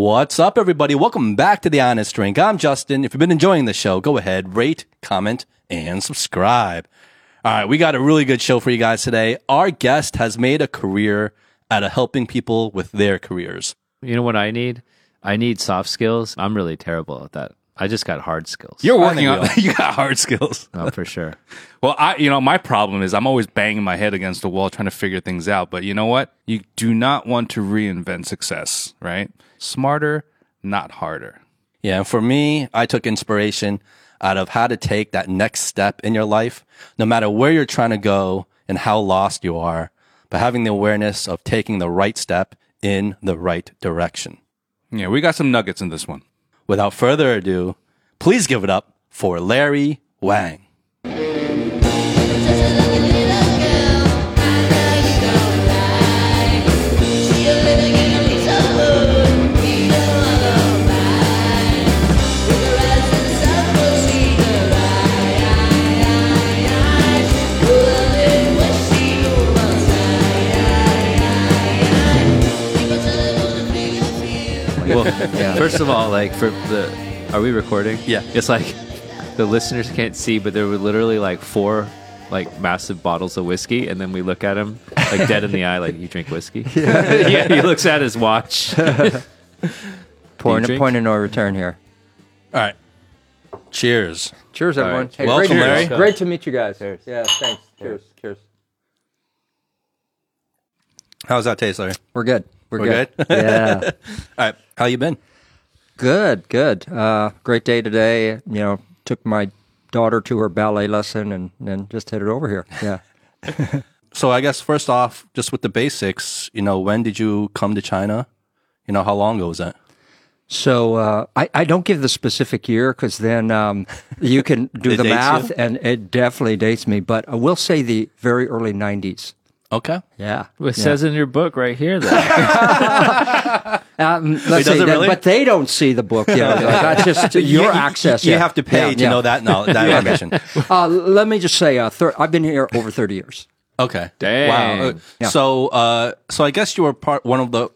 What's up, everybody? Welcome back to The Honest Drink. I'm Justin. If you've been enjoying the show, go ahead, rate, comment, and subscribe. All right, we got a really good show for you guys today. Our guest has made a career out of helping people with their careers. You know what I need? I need soft skills. I'm really terrible at that. I just got hard skills. You're working on. we you got hard skills. oh, for sure. Well, I, you know, my problem is I'm always banging my head against the wall trying to figure things out. But you know what? You do not want to reinvent success, right? Smarter, not harder. Yeah, and for me, I took inspiration out of how to take that next step in your life, no matter where you're trying to go and how lost you are, but having the awareness of taking the right step in the right direction. Yeah, we got some nuggets in this one. Without further ado, please give it up for Larry Wang. Well, first of all, like for the, are we recording? Yeah. It's like the listeners can't see, but there were literally like four like massive bottles of whiskey, and then we look at him like dead in the eye, like you drink whiskey. Yeah. He looks at his watch. Point, drink? point of no return here. All right. Cheers. Cheers, everyone. right. Hey, Welcome, great, Larry. Great to meet you guys. Cheers. Yeah, thanks. Cheers. Cheers. How's that taste, Larry? We're good. We're, We're good. yeah. All right. How you been? Good. Good. Uh, great day today. You know, took my daughter to her ballet lesson and then just headed over here. Yeah. So I guess first off, just with the basics, you know, when did you come to China? You know, how long ago was that? So uh, I, I don't give the specific year because then um, you can do the math, you? and it definitely dates me. But I will say the very early '90s. Okay. Yeah. It says in your book right here that Um, let's does say it that- really? but they don't see the book. Yeah, that's just your You- you- access. You, yeah. have to pay Yeah, to yeah. know that knowledge, that information. Uh, let me just say, uh, thir- I've been here over 30 years. Okay. Dang. Wow. Uh, Yeah. So, uh, so I guess you were part one of the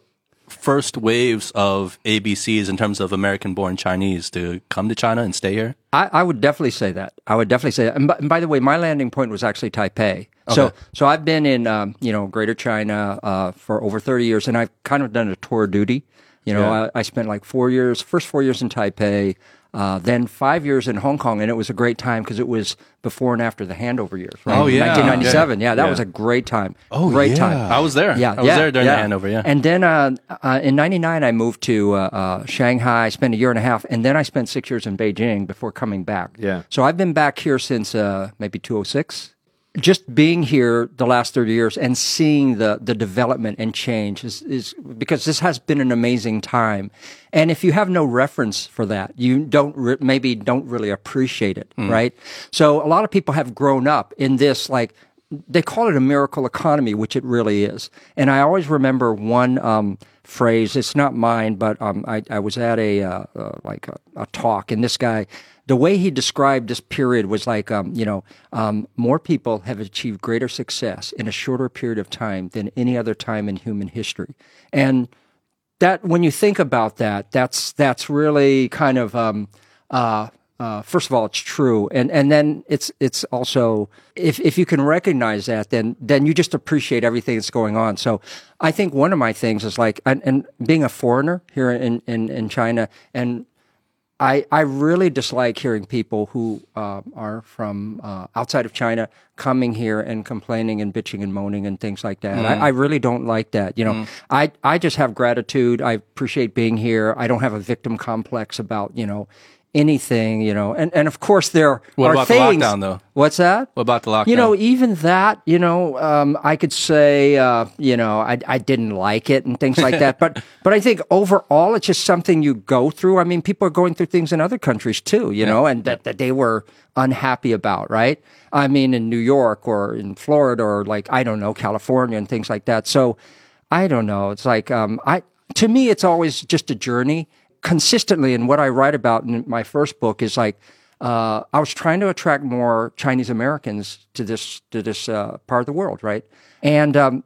first waves of ABCs in terms of American-born Chinese to come to China and stay here. I, I would definitely say that. I would definitely say that. And by, and by the way, my landing point was actually Taipei. So, Okay. so I've been in, um, you know, Greater China uh, for over 30 years, and I've kind of done a tour of duty. You know, Yeah. I, I spent like four years, first four years in Taipei, uh, then five years in Hong Kong, and it was a great time because it was before and after the handover years. Right? Oh, yeah. 1997. Yeah, that Yeah. was a great time. Oh, great yeah. time. I was there. Yeah, I was there during the handover. Yeah. And then uh, uh, in '99, I moved to uh, uh, Shanghai. I spent a year and a half, and then I spent six years in Beijing before coming back. Yeah. So I've been back here since uh, maybe 206. Just being here the last 30 years and seeing the, the development and change is, is because this has been an amazing time. And if you have no reference for that, you don't re- maybe don't really appreciate it, right? So a lot of people have grown up in this like they call it a miracle economy, which it really is. And I always remember one um, phrase. It's not mine, but um, I, I was at a uh, uh, like a, a talk, and this guy, the way he described this period was like, um, you know, um, more people have achieved greater success in a shorter period of time than any other time in human history, and that when you think about that, that's that's really kind of um, uh, uh, first of all, it's true, and and then it's it's also if if you can recognize that, then then you just appreciate everything that's going on. So I think one of my things is like, and, and being a foreigner here in in, in China, and I, I really dislike hearing people who uh, are from uh, outside of China coming here and complaining and bitching and moaning and things like that. I, I really don't like that. You know, I, I just have gratitude. I appreciate being here. I don't have a victim complex about, you know, anything, you know. And, and of course, there What are about the lockdown, though? What's that? What about the lockdown? You know, even that, you know, um, I could say, uh, you know, I, I didn't like it and things like that. But but I think overall, it's just something you go through. I mean, people are going through things in other countries too, you know, and that, that they were unhappy about, right? I mean, in New York or in Florida or like I don't know, California and things like that. So I don't know. It's like um, I to me, it's always just a journey. Consistently, and what I write about in my first book is like uh, I was trying to attract more Chinese Americans to this to this uh, part of the world, right? And um,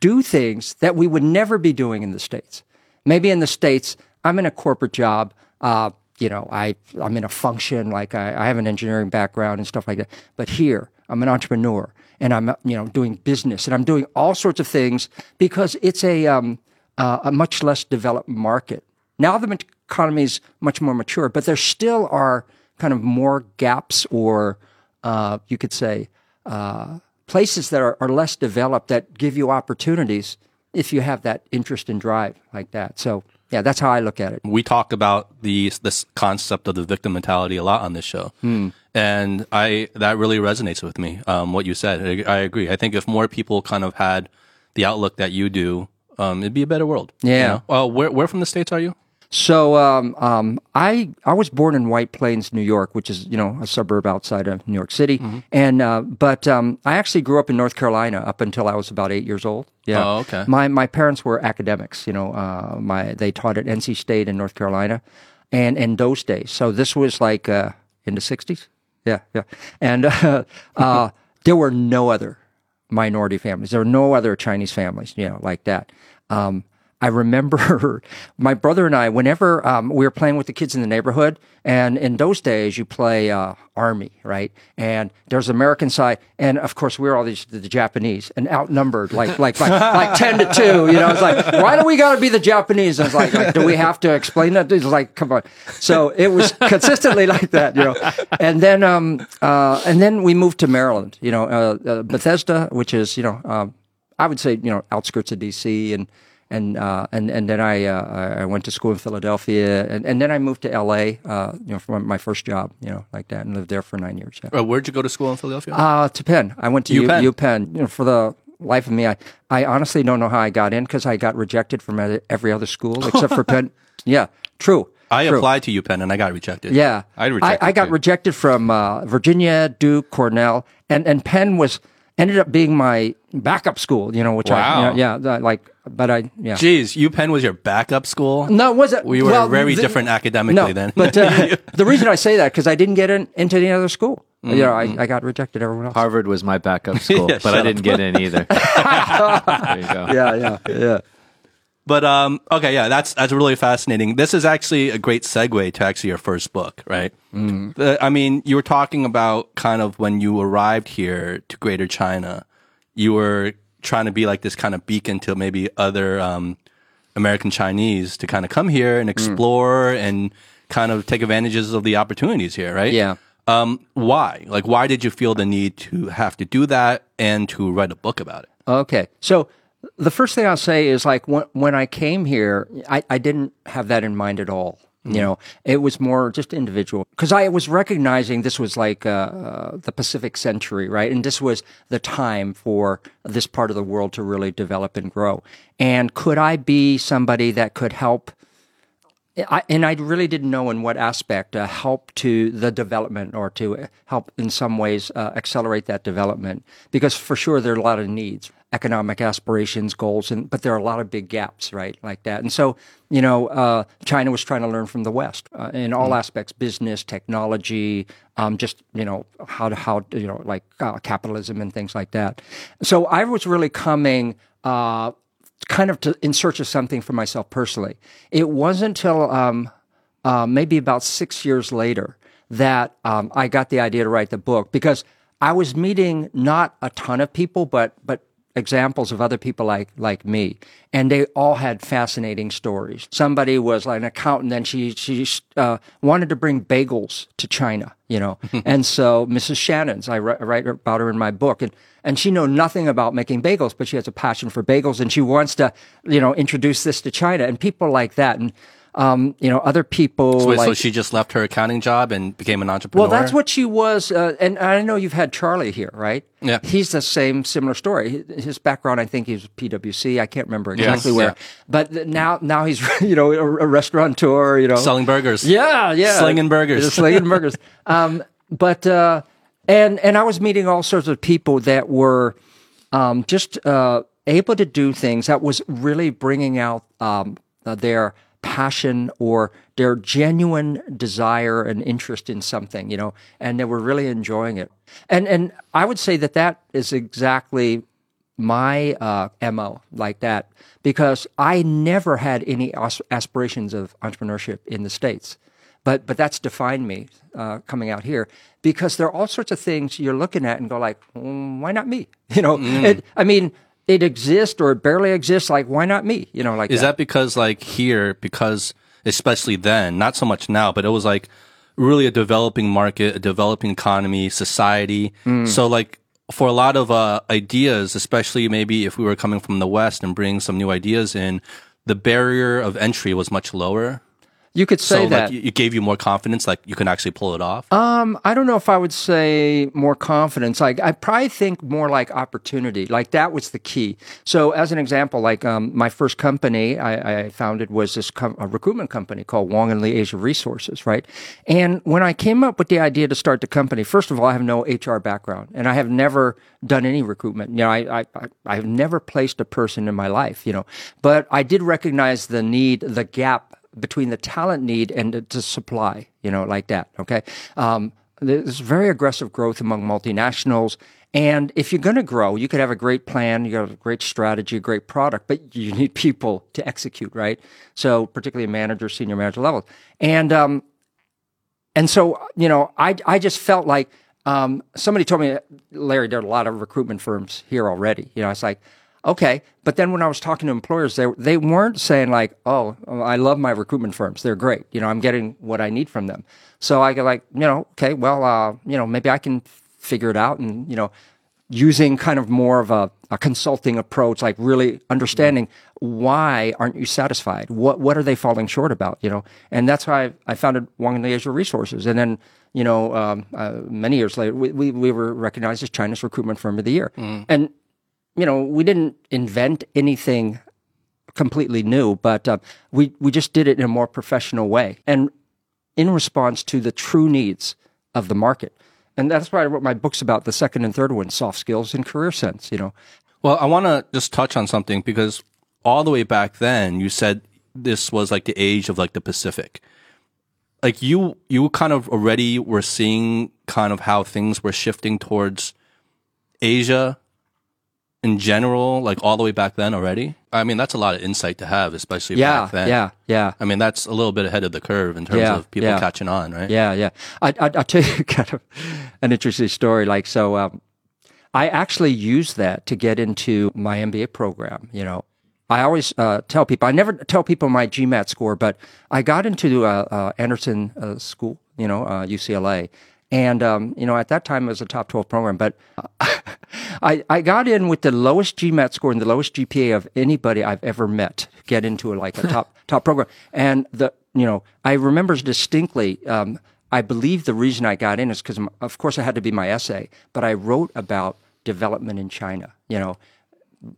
do things that we would never be doing in the states. Maybe in the states, I'm in a corporate job. Uh, you know, I I'm in a function like I, I have an engineering background and stuff like that. But here, I'm an entrepreneur and I'm you know doing business and I'm doing all sorts of things because it's a um, uh, a much less developed market. Now the economy is much more mature, but there still are kind of more gaps or uh, you could say uh, places that are, are less developed that give you opportunities if you have that interest and drive like that. So yeah, that's how I look at it. we talk about the this concept of the victim mentality a lot on this show, and I that really resonates with me. Um, what you said, I, I agree. I think if more people kind of had the outlook that you do, um, it'd be a better world. you Yeah. know? Well, where where from the states are you? So um, um, I I was born in White Plains, New York, which is you know a suburb outside of New York City, and uh, but um, I actually grew up in North Carolina up until I was about eight years old. Yeah. Oh, okay. My my parents were academics. You know, uh, my they taught at NC State in North Carolina, and in those days, so this was like uh, in the '60s. Yeah, yeah, and uh, uh, there were no other minority families. There were no other Chinese families, you know, like that. Um, I remember my brother and I, whenever um, we were playing with the kids in the neighborhood, and in those days you play uh, army, right? And there's American side, and of course we are all these the, Japanese and outnumbered like like like, like ten to two. You know, it's like why do we got to be the Japanese? And it's like, like do we have to explain that? It's like come on. So it was consistently like that, you know. And then um uh and then we moved to Maryland, you know, uh, uh, Bethesda, which is you know um, I would say you know outskirts of DC and and uh, and and then I uh, I went to school in Philadelphia and, and then I moved to L.A. Uh, you know for my first job you know like that and lived there for nine years. Yeah. Uh, where'd you go to school in Philadelphia? Uh, to Penn. I went to U- UPenn. UPenn. You know, for the life of me, I, I honestly don't know how I got in because I got rejected from every- other school except for Penn. Yeah, true. I true. applied to UPenn and I got rejected. Yeah, I, rejected I got too. rejected from uh, Virginia, Duke, Cornell, and and Penn was ended up being my backup school. You know, which I Wow. you know, yeah like, but I yeah. Jeez, UPenn was your backup school. No, was it? We were well, very the- different academically No, then. but uh, the reason I say that because I didn't get in, into any other school. Mm-hmm. You know, I, I got rejected. Everyone else. Harvard was my backup school, Yeah, but I didn't get in either. there you go. Yeah, yeah, yeah. But um, okay, yeah, that's that's really fascinating. This is actually a great segue to actually your first book, right? Mm. I mean, you were talking about kind of when you arrived here to Greater China, you were trying to be like this kind of beacon to maybe other um, American Chinese to kind of come here Mm. and explore and kind of take advantages of the opportunities here, right? Yeah. Um, why? Like, why did you feel the need to have to do that and to write a book about it? Okay. So the first thing I'll say is like when, when I came here, I, I didn't have that in mind at all. You know, it was more just individual because I was recognizing this was like uh, uh, the Pacific century, right? And this was the time for this part of the world to really develop and grow. And could I be somebody that could help I, and I really didn't know in what aspect uh, help to the development or to help in some ways uh, accelerate that development because for sure there are a lot of needs economic aspirations goals and but there are a lot of big gaps right like that. And so you know uh, china was trying to learn from the west uh, in all aspects business technology um, just you know how to how you know like uh, capitalism and things like that. So i was really coming uh, kind of to, in search of something for myself personally. It wasn't until um, uh, maybe about six years later that um, I got the idea to write the book because I was meeting not a ton of people, but but examples of other people like like me, and they all had fascinating stories. Somebody was like an accountant, and she she uh, wanted to bring bagels to China, you know, and so Mrs. Shanen's, I write, write about her in my book, and and she know nothing about making bagels, but she has a passion for bagels, and she wants to, you know, introduce this to China, and people like that, and um, you know, other people Wait, like. so she just left her accounting job and became an entrepreneur? Well, that's what she was, uh, and I know you've had Charlie here, right? Yeah. He's the same similar story. His background, I think, he was PwC. I can't remember exactly where, yeah. but now now he's you know a, a restaurateur, you know, selling burgers. yeah, yeah, Slinging burgers. Slinging burgers. Um, but uh, and and I was meeting all sorts of people that were um, just uh, able to do things that was really bringing out um, uh, their passion or their genuine desire and interest in something, you know, and they were really enjoying it. And and I would say that that is exactly my uh, mo like that because I never had any aspirations of entrepreneurship in the states, but but that's defined me uh, coming out here because there are all sorts of things you're looking at and go like, mm, why not me? You know, it, I mean, it exists or it barely exists. Like, why not me? You know, like Is that because like here, because especially then, not so much now, but it was like really a developing market, a developing economy, society. So like for a lot of uh, ideas, especially maybe if we were coming from the West and bringing some new ideas in, the barrier of entry was much lower. You could say so that. like it gave you more confidence, like you can actually pull it off. Um, I don't know if I would say more confidence. Like I probably think more like opportunity. Like that was the key. So as an example, like um, my first company I, I founded was this com- a recruitment company called Wang and Li Asia Resources, right? And when I came up with the idea to start the company, first of all, I have no HR background, and I have never done any recruitment. You know, I I I- I've never placed a person in my life. You know, but I did recognize the need, the gap between the talent need and the, the supply, you know, like that. Okay. Um, there's very aggressive growth among multinationals. And if you're going to grow, you could have a great plan, you have a great strategy, a great product, but you need people to execute, right? So, particularly manager, senior manager level. And, um, and so, you know, I, I just felt like um, somebody told me, Larry, there are a lot of recruitment firms here already. You know, it's like, okay. But then when I was talking to employers, they, they weren't saying like, oh, I love my recruitment firms. They're great. You know, I'm getting what I need from them. So I go like, you know, okay, well, uh, you know, maybe I can figure it out and, you know, using kind of more of a, a consulting approach, like really understanding why aren't you satisfied? What what are they falling short about? You know, and that's why I, I founded and Li Asia Resources, and then you know, um, uh, many years later, we, we we were recognized as China's Recruitment Firm of the Year, and you know, we didn't invent anything completely new, but uh, we we just did it in a more professional way and in response to the true needs of the market. And that's why I wrote my books about the second and third one, soft skills and career sense. You know, Well, I want to just touch on something because all the way back then, you said this was like the age of like the Pacific. Like you, you kind of already were seeing kind of how things were shifting towards Asia in general, like all the way back then already. I mean, that's a lot of insight to have, especially yeah, back then. yeah, yeah. I mean, that's a little bit ahead of the curve in terms Yeah, of people yeah. catching on, right? Yeah, yeah. I, I, I'll tell you kind of an interesting story. Like, so um, I actually used that to get into my MBA program. You know, I always uh, tell people, I never tell people my GMAT score, but I got into uh, uh, Anderson uh, School, you know, uh, UCLA. And, um, you know, at that time it was a top 12 program, but I, I got in with the lowest GMAT score and the lowest GPA of anybody I've ever met get into like a top, top program. And the, you know, I remember distinctly, um, I believe the reason I got in is because, of course, it had to be my essay, but I wrote about development in China, you know,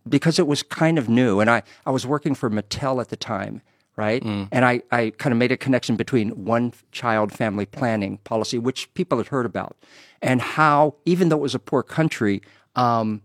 because it was kind of new. And I, I was working for Mattel at the time, right? And I, I kind of made a connection between one child family planning policy, which people had heard about, and how, even though it was a poor country, um,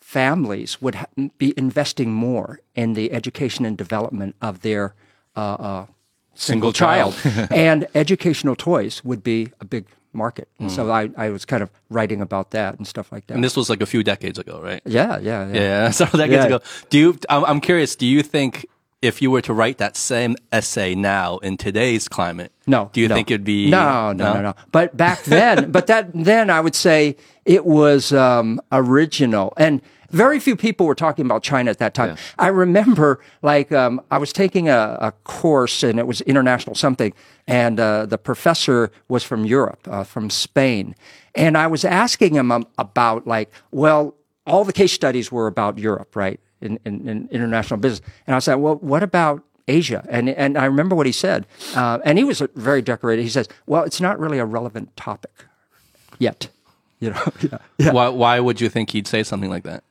families would ha- be investing more in the education and development of their uh, uh, single, child. and educational toys would be a big market. And So I, I was kind of writing about that and stuff like that. And this was like a few decades ago, right? yeah, yeah, yeah. Yeah, several decades Yeah. ago. Do you? I'm, I'm curious. Do you think if you were to write that same essay now in today's climate, No. do you no. think it'd be no, no, no, no? no. But back then, but that then I would say it was um, original, and very few people were talking about China at that time. I remember, like, um, I was taking a, a course, and it was international something, and uh, the professor was from Europe, uh, from Spain, and I was asking him um, about, like, well, all the case studies were about Europe, right? In, in, in international business, and I said, well, what about Asia. And and I remember what he said. Uh, and he was very decorated. He says, "Well, it's not really a relevant topic yet." You know, yeah. yeah. Why, why would you think he'd say something like that?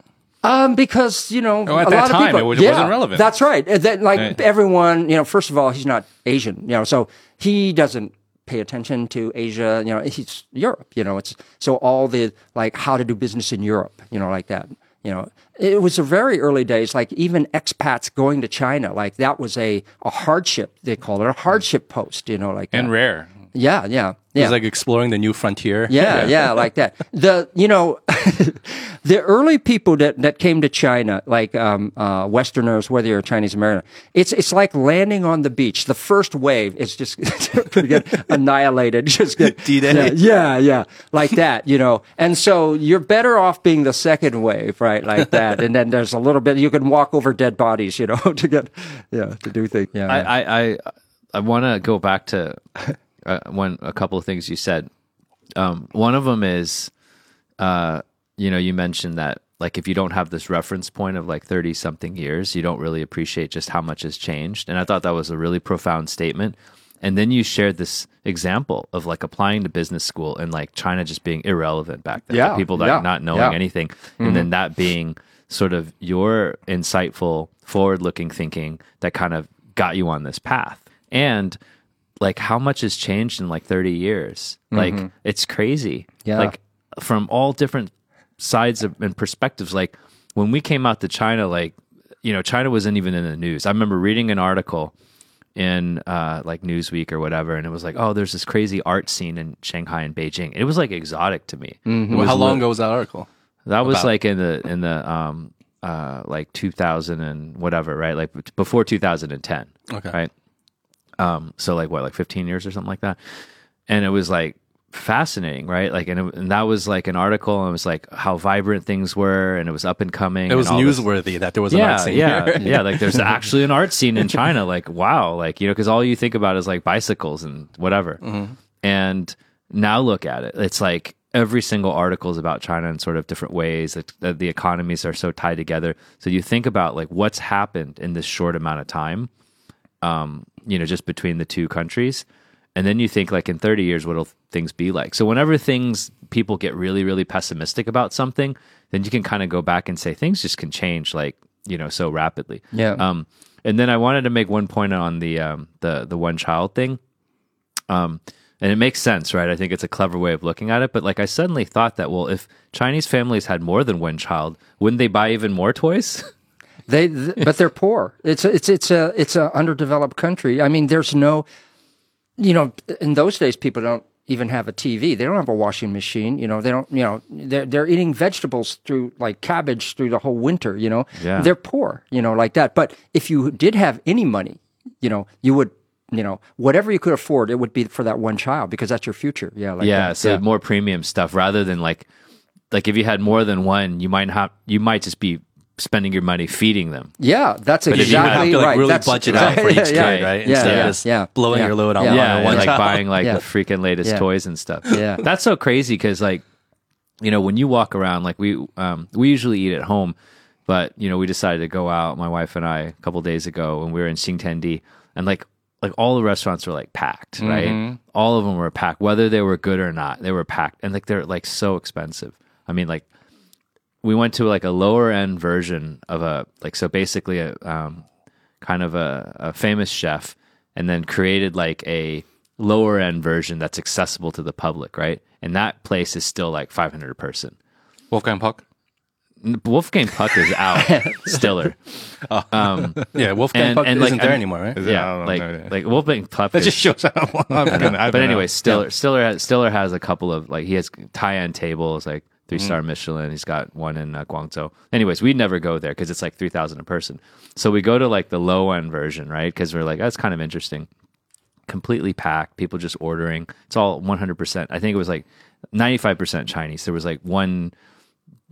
Um, because you know, Oh, at a that lot time, of people, it was- yeah, wasn't relevant. That's right. Then, like Right. everyone, you know, first of all, he's not Asian. You know, so he doesn't pay attention to Asia. You know, he's Europe. You know, it's so all the like how to do business in Europe. You know, like that. You know, it was a very early days. Like even expats going to China, like that was a a hardship. They call it a hardship post. You know, like and that. rare. Yeah, yeah, It yeah. was like exploring the new frontier. Yeah, yeah, like that. The you know, the early people that, that came to China, like um, uh, Westerners, whether you're Chinese American, it's it's like landing on the beach. The first wave is just get annihilated. Just get D-Day. Yeah, yeah, like that. You know, and so you're better off being the second wave, right? Like that. And then there's a little bit you can walk over dead bodies, you know, to get yeah to do things. Yeah, I I I, I want to go back to uh, one a couple of things you said. Um, one of them is, uh, you know, you mentioned that like if you don't have this reference point of like thirty something years, you don't really appreciate just how much has changed. And I thought that was a really profound statement. And then you shared this example of like applying to business school and like China just being irrelevant back then. Yeah, Like, people like yeah, not knowing yeah. Mm-hmm. anything, and then that being sort of your insightful, forward-looking thinking that kind of got you on this path. And like how much has changed in like 30 years? Like it's crazy. Mm-hmm. Yeah. Like from all different sides of, and perspectives. Like when we came out to China, like you know, China wasn't even in the news. I remember reading an article in uh, like Newsweek or whatever, and it was like, oh, there's this crazy art scene in Shanghai and Beijing. It was like exotic to me. It was How long ago was that article? that was About- like in the in the um uh like 2000 and whatever, right? Like before 2010. Okay. Right. Um so like what like 15 years or something like that. And it was like fascinating, right? Like and, it, and that was like an article and it was like how vibrant things were and it was up and coming. It was and all this- newsworthy that there was an yeah, art scene yeah, here. yeah. Like there's actually an art scene in China. Like wow, like you know, because all you think about is like bicycles and whatever. And now look at it. It's like every single article is about China in sort of different ways. That that the economies are so tied together. So you think about like what's happened in this short amount of time. Um, you know, just between the two countries. And then you think like in 30 years, what'll things be like? So whenever things people get really, really pessimistic about something, then you can kind of go back and say things just can change like, you know, so rapidly. Yeah. Um, and then I wanted to make one point on the um, the the one child thing. Um, and it makes sense, right? I think it's a clever way of looking at it. But like, I suddenly thought that, well, if Chinese families had more than one child, wouldn't they buy even more toys? They, th- but they're poor. It's a, it's it's a it's a underdeveloped country. I mean, there's no, you know, in those days people don't even have a TV. They don't have a washing machine. You know, they don't. You know, they're they're eating vegetables through like cabbage through the whole winter. You know, Yeah. they're poor. You know, like that. But if you did have any money, you know, you would. You know, whatever you could afford, it would be for that one child because that's your future. Yeah, like yeah, that. so more premium stuff rather than like, like if you had more than one, you might have, you might just be spending your money feeding them. Yeah, that's But if you have exactly to like right. really That's- budget out for each yeah, kid, right? Yeah, Instead yeah, of just yeah, blowing yeah. your load on Yeah. one, yeah, on one like child. buying like Yeah. the freaking latest Yeah. toys and stuff. Yeah. that's so crazy because like, you know, when you walk around, like we um we usually eat at home, but you know we decided to go out, my wife and I, a couple days ago, and we were in Xintiandi, and like like all the restaurants were like packed, right? All of them were packed, whether they were good or not, they were packed, and like they're like so expensive. I mean, like we went to like a lower end version of a like so basically a um, kind of a, a famous chef and then created like a lower end version that's accessible to the public right and that place is still like 500 a person Wolfgang Puck. wolfgang puck is out stiller yeah, Wolfgang And- Puck and, isn't like, there I- anymore, right? Is it? I yeah don't know. like like wolfgang puck That is, just shows how long I've been. I've but anyway stiller stiller has, stiller has a couple of like he has tie-end tables like three star michelin. He's got one in uh, guangzhou. Anyways we never go there because it's like 3000 a person. So we go to like the low end version right? Because we're like that's kind of interesting. Completely packed people just ordering. It's all 100% i think it was like 95% chinese. There was like one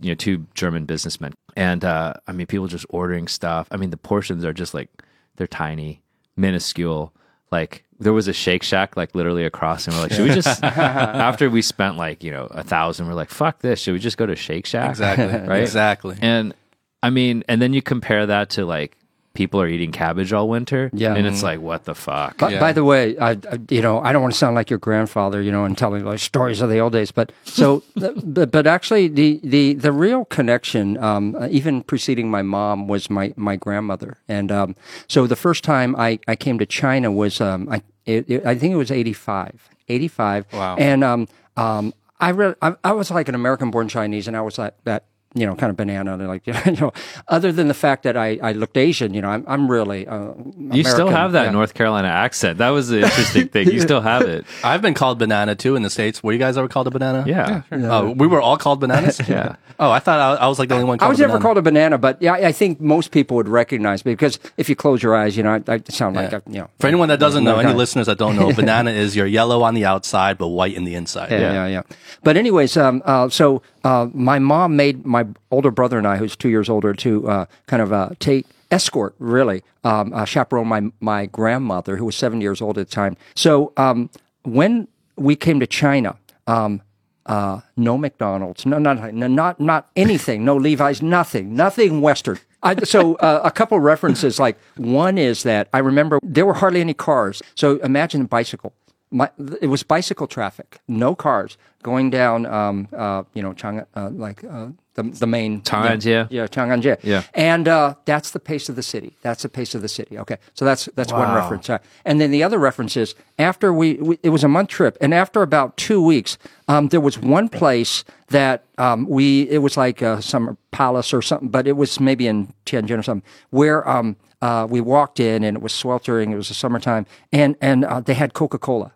you know two german businessmen. And uh i mean people just ordering stuff. I mean the portions are just like they're tiny minuscule like there was a shake shack like literally across and we're like should we just after we spent like you know a thousand we're like fuck this should we just go to shake shack Exactly. right Exactly. and i mean and then you compare that to like people are eating cabbage all winter Yeah. and it's like what the fuck By, Yeah. by the way, I, I, you know, I don't want to sound like your grandfather, you know, and telling like stories of the old days, but so, but, but actually, the the the real connection, um, uh, even preceding my mom, was my my grandmother, and um, so the first time I I came to China was um, I it, it, I think it was 85, 85. Wow. and um um I read I, I was like an American born Chinese, and I was like that you know, kind of banana. and Like, you know, other than the fact that I, I looked Asian, you know, I'm, I'm really. Uh, You still have that Yeah. North Carolina accent. That was the interesting thing. You still have it. I've been called banana too in the states. Were you guys ever called a banana? Yeah. Oh, we were all called bananas. Yeah. Oh, I thought I, I was like the only one. I Called was a never banana. called a banana, but yeah, I I think most people would recognize me because if you close your eyes, you know, I, I sound like, a, you know. For anyone that doesn't know, any listeners that don't know, banana is you're yellow on the outside but white in the inside. Yeah, yeah, yeah. But anyways, um, uh, so uh, my mom made my older brother and I, who's two years older, to uh, kind of uh, take escort, really, um, uh, chaperone my my grandmother, who was seven years old at the time. So um, when we came to China. Um, uh, no McDonald's, no, not, not, not anything, no Levi's, nothing, nothing Western. I, so uh, a couple references, like one is that I remember there were hardly any cars. So imagine a bicycle. My, it was bicycle traffic, no cars going down, um, uh, you know, Chang, uh, like uh, the the main Chang'an-jie. yeah, Chang'an-jie. Yeah. and uh, that's the pace of the city. That's the pace of the city. Okay, so that's that's one reference. Uh, and then the other reference is after we, we it was a month trip, and after about two weeks, um, there was one place that um, we it was like uh, some palace or something, but it was maybe in Tianjin or something where. Um, uh, we walked in and it was sweltering. It was the summertime, and and uh, they had Coca Cola,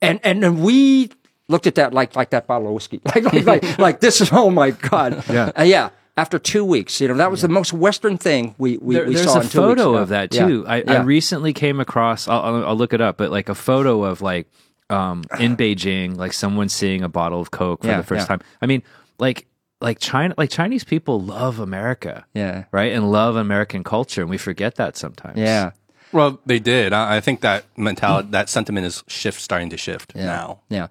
and and then we looked at that like like that bottle of whiskey, like like like, like this is oh my god, yeah, uh, yeah. After two weeks, you know that was the most Western thing we we, There- we there's saw a in two weeks. photo of that too. I, I Yeah. recently came across. I'll, I'll, I'll look it up, but like a photo of like um, in Beijing, like someone seeing a bottle of Coke for Yeah, the first yeah. time. I mean, like like China, like Chinese people love America, Yeah. right, and love American culture, and we forget that sometimes. yeah. Well, they did. I, I think that mentality, that sentiment is shift starting to shift now. Yeah.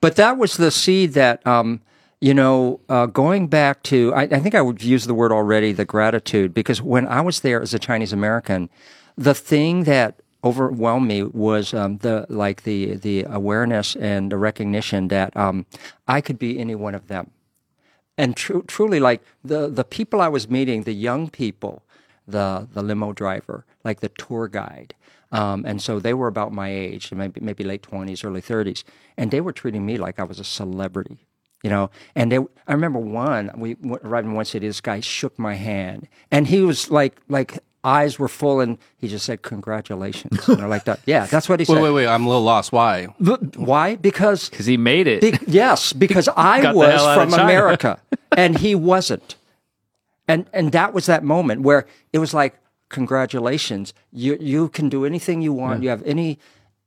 But that was the seed that, um, you know, uh, going back to, I, I think I would use the word already, the gratitude, because when I was there as a Chinese American, the thing that overwhelmed me was um, the like the the awareness and the recognition that um, I could be any one of them. And tru- truly like the the people I was meeting, the young people, the the limo driver, like the tour guide, um, and so they were about my age, maybe maybe late twenties, early thirties, and they were treating me like I was a celebrity. You know, and they, I remember one. We w- arrived in one city. This guy shook my hand, and he was like, like eyes were full, and he just said, "Congratulations," you know, like that. Yeah, that's what he Wait, said. wait, wait. Wait. I'm a little lost. Why? Why? Because because he made it. be- yes, because I was hell out of from America and he wasn't. And and that was that moment where it was like, congratulations, you you can do anything you want. You have any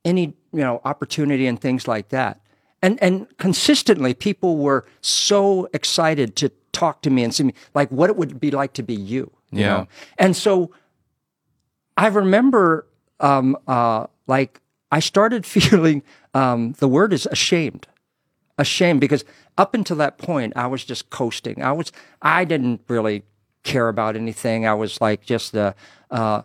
any you know opportunity and things like that. And and consistently, people were so excited to talk to me and see me, like what it would be like to be you. you Yeah. know? And so I remember, um, uh, like I started feeling um, the word is ashamed, ashamed because up until that point I was just coasting. I was I didn't really care about anything. I was like just uh, uh,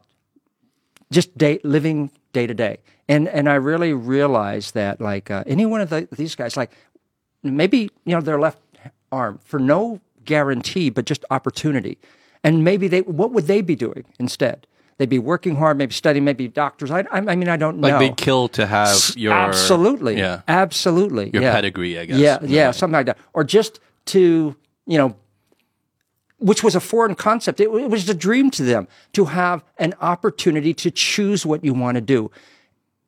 just day, living day to day, and and I really realized that like uh, any one of the, these guys, like maybe you know their left arm for no guarantee, but just opportunity, and maybe they what would they be doing instead? They'd be working hard, maybe studying, maybe doctors. I, I, mean, I don't Like know. they'd kill to have your absolutely, yeah, absolutely, your yeah. pedigree. I guess. Yeah, yeah, something like that, or just to you know, which was a foreign concept. It, it was a dream to them to have an opportunity to choose what you want to do,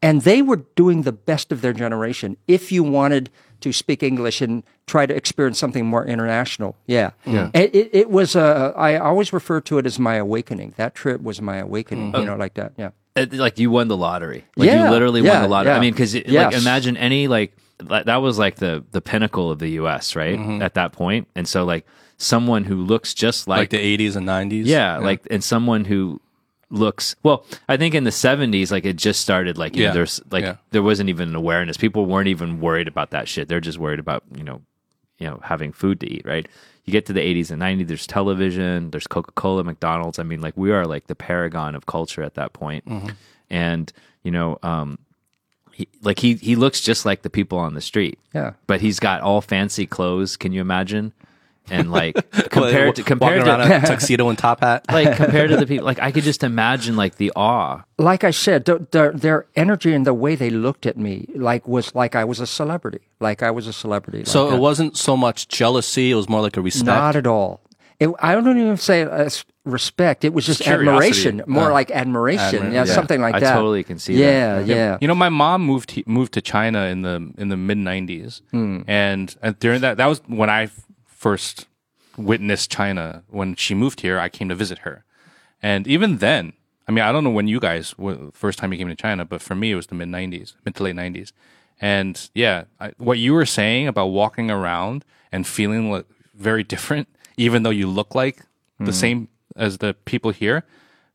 and they were doing the best of their generation. If you wanted to speak English and try to experience something more international, yeah, yeah. It, it, it was. Uh, I always refer to it as my awakening. That trip was my awakening. You know, like that. Yeah. it- like you won the lottery. Like Yeah, you literally yeah, won the lottery. yeah. I mean, because like imagine any like that that was like the the pinnacle of the U.S. right Mm-hmm. at that point, and so like someone who looks just like like, the 80s and 90s. yeah, like and someone who looks well. I think in the '70s, like it just started. Like Yeah, know, there's like yeah. there wasn't even an awareness. People weren't even worried about that shit. They're just worried about you know you know having food to eat. Right. You get to the 80s and 90s. There's television. There's Coca Cola, McDonald's. I mean, like we are like the paragon of culture at that point. And you know, um, he, like he he looks just like the people on the street. Yeah. But he's got all fancy clothes. Can you imagine? And like compared to compared to a tuxedo and top hat. like compared to the people like I could just imagine like the awe. like I said, the, the, their energy and the way they looked at me, like was like I was a celebrity, like I was a celebrity. like So that. it wasn't so much jealousy; it was more like a respect. not at all. It, I don't even say uh, respect. It was just curiosity. admiration, more like admiration, admira- yeah, yeah. something like I that. totally can see that. yeah, yeah. You know, my mom moved he- moved to China in the in the mid '90s, Hmm. and, and during that, that was when I f- first witnessed China. When she moved here, I came to visit her, and even then, I mean, I don't know when you guys were first time you came to China, but for me, it was the mid '90s, mid to late '90s, and yeah, I, what you were saying about walking around and feeling like very different, even though you look like the mm-hmm. same as the people here.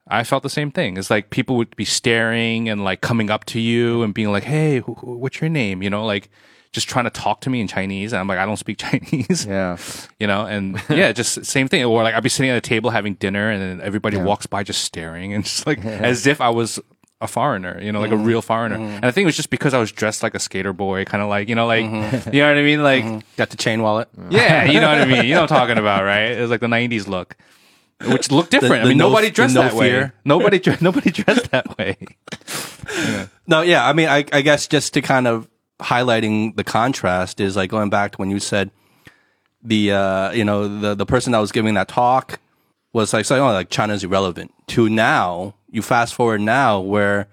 I felt the same thing. It's like people would be staring and like coming up to you and being like, "Hey, wh- wh- what's your name?" You know, like just trying to talk to me in Chinese. And I'm like, I don't speak Chinese. Yeah. You know, and yeah, just same thing. Or like I'd be sitting at a table having dinner and then everybody walks by just staring and just like as if I was a foreigner, you know, like a mm-hmm. real foreigner. Mm-hmm. And I think it was just because I was dressed like a skater boy, kind of like, you know, like, mm-hmm. you know what I mean? Like, Got the chain wallet. yeah, you know what I mean? You know what I'm talking about, right? It was like the 90s look. Which looked different. the I mean, no- nobody dressed no that way. Nobody, nobody dressed that way. No, yeah. I mean, I, I guess just to kind of highlighting the contrast is like going back to when you said the uh, you know the the person that was giving that talk was like saying, "Oh, like China's irrelevant." To now, you fast forward now where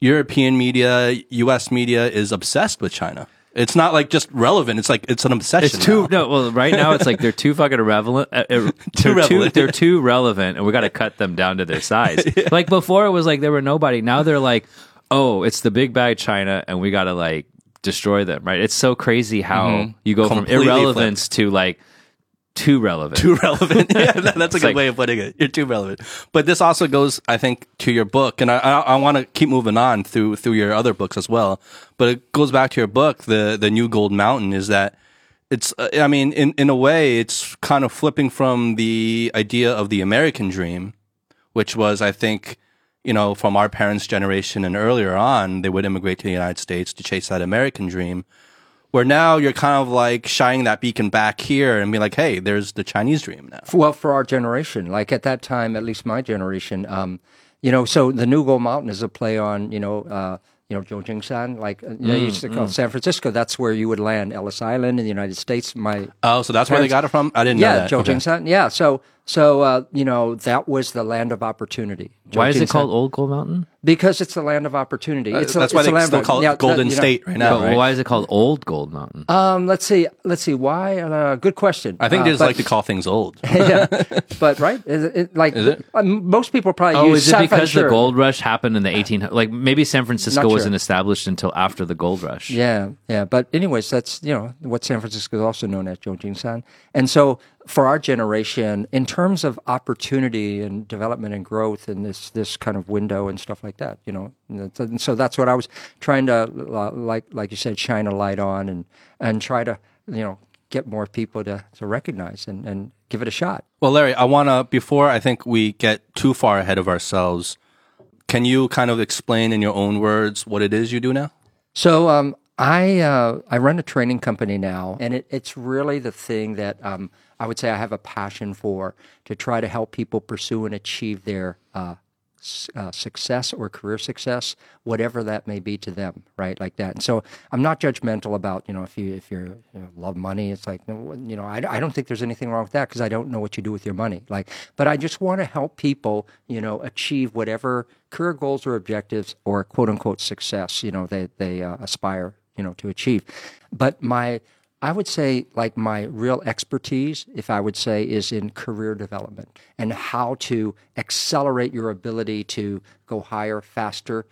European media, U.S. media is obsessed with China. It's not like just relevant. It's like it's an obsession. It's too now. no. Well, right now it's like they're too fucking irrelevant. Uh, uh, they're too relevant. they're too relevant, and we got to cut them down to their size. Like before, it was like there were nobody. Now they're like, oh, it's the big bad China, and we got to like destroy them. Right? It's so crazy how you go Completely from irrelevance to like too relevant. too relevant. yeah, that- that's a good like- way of putting it. You're too relevant. But this also goes, I think, to your book, and I, I, I want to keep moving on through through your other books as well. But it goes back to your book, the the New Gold Mountain, is that it's. Uh, I mean, in in a way, it's kind of flipping from the idea of the American dream, which was, I think. You know, from our parents' generation and earlier on, they would immigrate to the United States to chase that American dream where now you're kind of like shining that beacon back here and be like, hey, there's the Chinese dream now. Well, for our generation, like at that time, at least my generation, um, you know, so the New Gold Mountain is a play on, you know, uh, you know, Jiujin like uh, they used to call San Francisco. That's where you would land. Ellis Island in the United States. My Oh, so that's where they got it from? I didn't know yeah, that. Okay. Jiujin Yeah, so so uh, you know that was the land of opportunity. Why is it Jiujin-shan. called Old Gold Mountain? Because it's the land of opportunity. It's a- Uh, that's why it's a they land still of- call it yeah, Golden you know, State right now, But right? why is it called Old Gold Mountain? Um, let's see. Let's see. Why? Uh, good question. I think uh, they just but- like to call things old. yeah, but right, is it, it- like it? um, most people probably Oh, use is it because Francisco. the gold rush happened in the 18 like maybe San Francisco sure. wasn't established until after the gold rush. Yeah, yeah. But anyways, that's you know what San Francisco is also known as Jiujin And so for our generation, in terms of opportunity and development and growth and this this kind of window and stuff like that, you know, and so that's what I was trying to uh, like like you said, shine a light on and and try to you know get more people to to recognize and and give it a shot. well, Larry, I want to, before I think we get too far ahead of ourselves, can you kind of explain in your own words what it is you do now? So um, I uh, I run a training company now, and it, it's really the thing that um, I would say I have a passion for to try to help people pursue and achieve their uh, uh, success or career success, whatever that may be to them, right? Like that. And so I'm not judgmental about you know if you if you know, love money, it's like you know I, I don't think there's anything wrong with that because I don't know what you do with your money. Like, but I just want to help people you know achieve whatever career goals or objectives or quote unquote success you know they they uh, aspire you know to achieve. But my I would say like my real expertise, if I would say, is in career development and how to accelerate your ability to go higher, faster.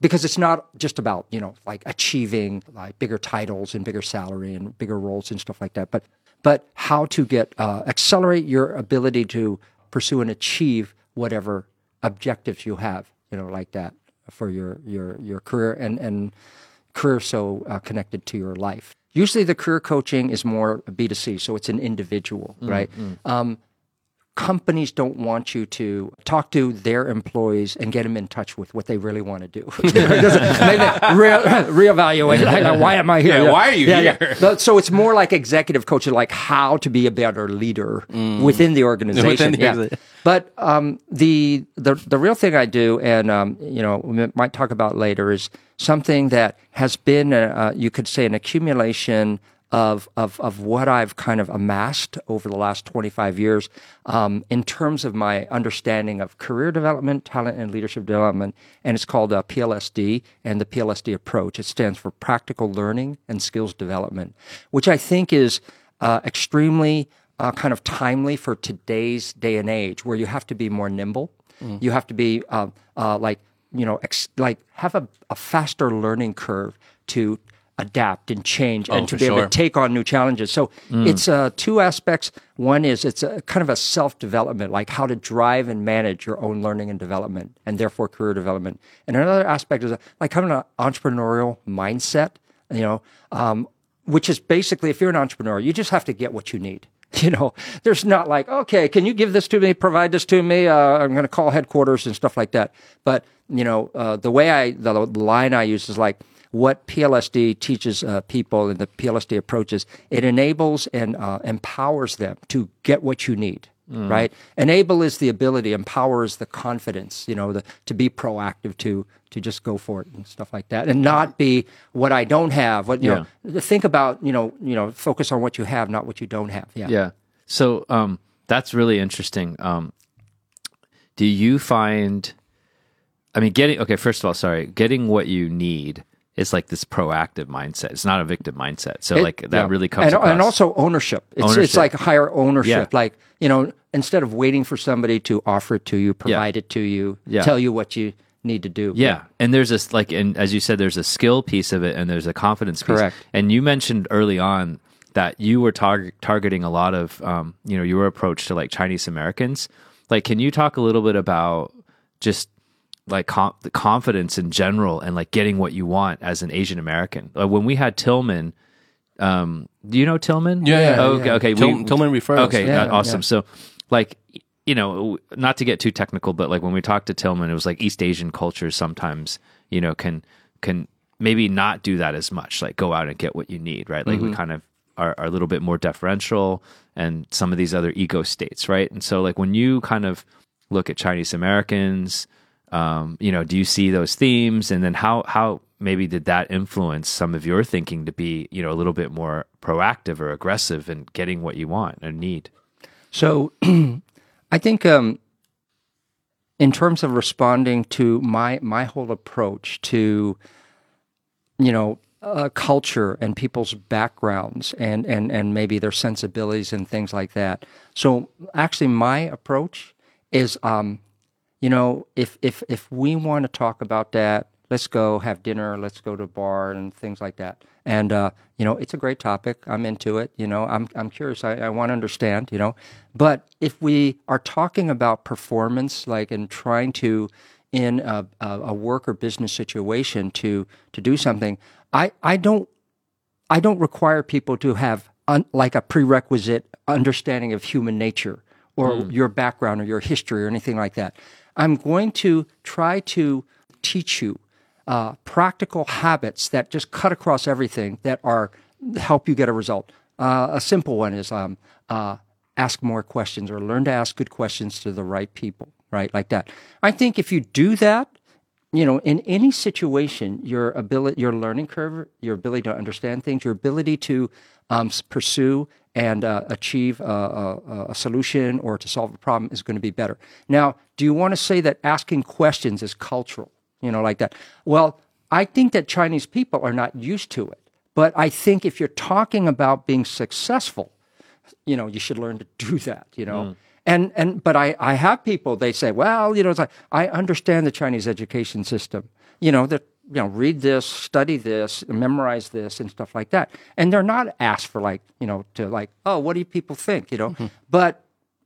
Because it's not just about, you know, like achieving like bigger titles and bigger salary and bigger roles and stuff like that, but but how to get uh, accelerate your ability to pursue and achieve whatever objectives you have, you know, like that for your your your career and and career so uh, connected to your life. Usually, the career coaching is more B2C, so it's an individual, right? Um, companies don't want you to talk to their employees and get them in touch with what they really want to do. Maybe re- reevaluate. Like, why am I here? Yeah, why are you here? But- So it's more like executive coaching, like how to be a better leader within the organization. Within the yeah. But um, the the the real thing I do, and um, you know, we might talk about later, is something that has been, uh, you could say, an accumulation of of of what I've kind of amassed over the last twenty five years, um, in terms of my understanding of career development, talent, and leadership development, and it's called uh, PLSD and the PLSD approach. It stands for Practical Learning and Skills Development, which I think is uh, extremely uh, kind of timely for today's day and age, where you have to be more nimble. You have to be uh, uh, like you know ex- like have a, a faster learning curve to adapt and change and to be able sure. to take on new challenges. So it's uh, two aspects. One is it's a kind of a self development, like how to drive and manage your own learning and development, and therefore career development. And another aspect is uh, like having an entrepreneurial mindset. You know, um, which is basically if you're an entrepreneur, you just have to get what you need. You know, there's not like, okay, can you give this to me, provide this to me? Uh, I'm going to call headquarters and stuff like that. But you know, uh, the way I the line I use is like what PLSD teaches uh, people and the PLSD approaches. It enables and uh, empowers them to get what you need. Right. Enable is the ability. Empower is the confidence. You know, the, to be proactive, to to just go for it and stuff like that, and not be what I don't have. What you know, think about. You know, you know, focus on what you have, not what you don't have. Yeah. Yeah. So um, that's really interesting. Um, do you find? I mean, getting okay. First of all, sorry, getting what you need is like this proactive mindset. It's not a victim mindset. So It- like that yeah. really comes and, across. and also ownership. It's it's like higher ownership. Yeah. Like you know, instead of waiting for somebody to offer it to you, provide it to you, Yeah. tell you what you need to do. Yeah, and there's this like, and as you said, there's a skill piece of it, and there's a confidence piece. Correct. And you mentioned early on that you were tar- targeting a lot of, um, you know, your approach to like Chinese Americans. Like, can you talk a little bit about just like com- the confidence in general and like getting what you want as an Asian American? Like when we had Tillman, um, do you know Tillman? Yeah, yeah, Oh, okay, okay. Til- Tillman referrals. Okay, Yeah, uh, awesome. yeah. So, like, you know, not to get too technical, but like when we talked to Tillman, it was like East Asian cultures sometimes, you know, can can maybe not do that as much. Like, go out and get what you need, right? Like, we kind of are, are a little bit more deferential, and some of these other ego states, right? And so, like, when you kind of look at Chinese Americans, um, you know, do you see those themes, and then how how maybe did that influence some of your thinking to be, you know, a little bit more proactive or aggressive in getting what you want and need? So I think um, in terms of responding to my my whole approach to you know uh, culture and people's backgrounds and, and and maybe their sensibilities and things like that. So actually, my approach is um, you know if if if we want to talk about that, let's go have dinner, let's go to a bar and things like that. And uh, you know, it's a great topic. I'm into it. You know, I'm I'm curious. I, I want to understand. You know, but if we are talking about performance, like and trying to in a, a, work or business situation to to do something, I I don't I don't require people to have un, like a prerequisite understanding of human nature or your background or your history or anything like that. I'm going to try to teach you uh, practical habits that just cut across everything that are help you get a result. Uh, a simple one is um, uh, ask more questions or learn to ask good questions to the right people, right? Like that. I think if you do that, you know, in any situation, your ability, your learning curve, your ability to understand things, your ability to um, pursue and uh, achieve a, a, a solution or to solve a problem is going to be better. Now, do you want to say that asking questions is cultural? You know, like that. Well, I think that Chinese people are not used to it. But I think if you're talking about being successful, you know, you should learn to do that, you know. And and but I, I have people they say, well, you know, it's like I understand the Chinese education system. You know, that you know, read this, study this, memorize this and stuff like that. And they're not asked for like, you know, to like, oh, what do people think, you know? But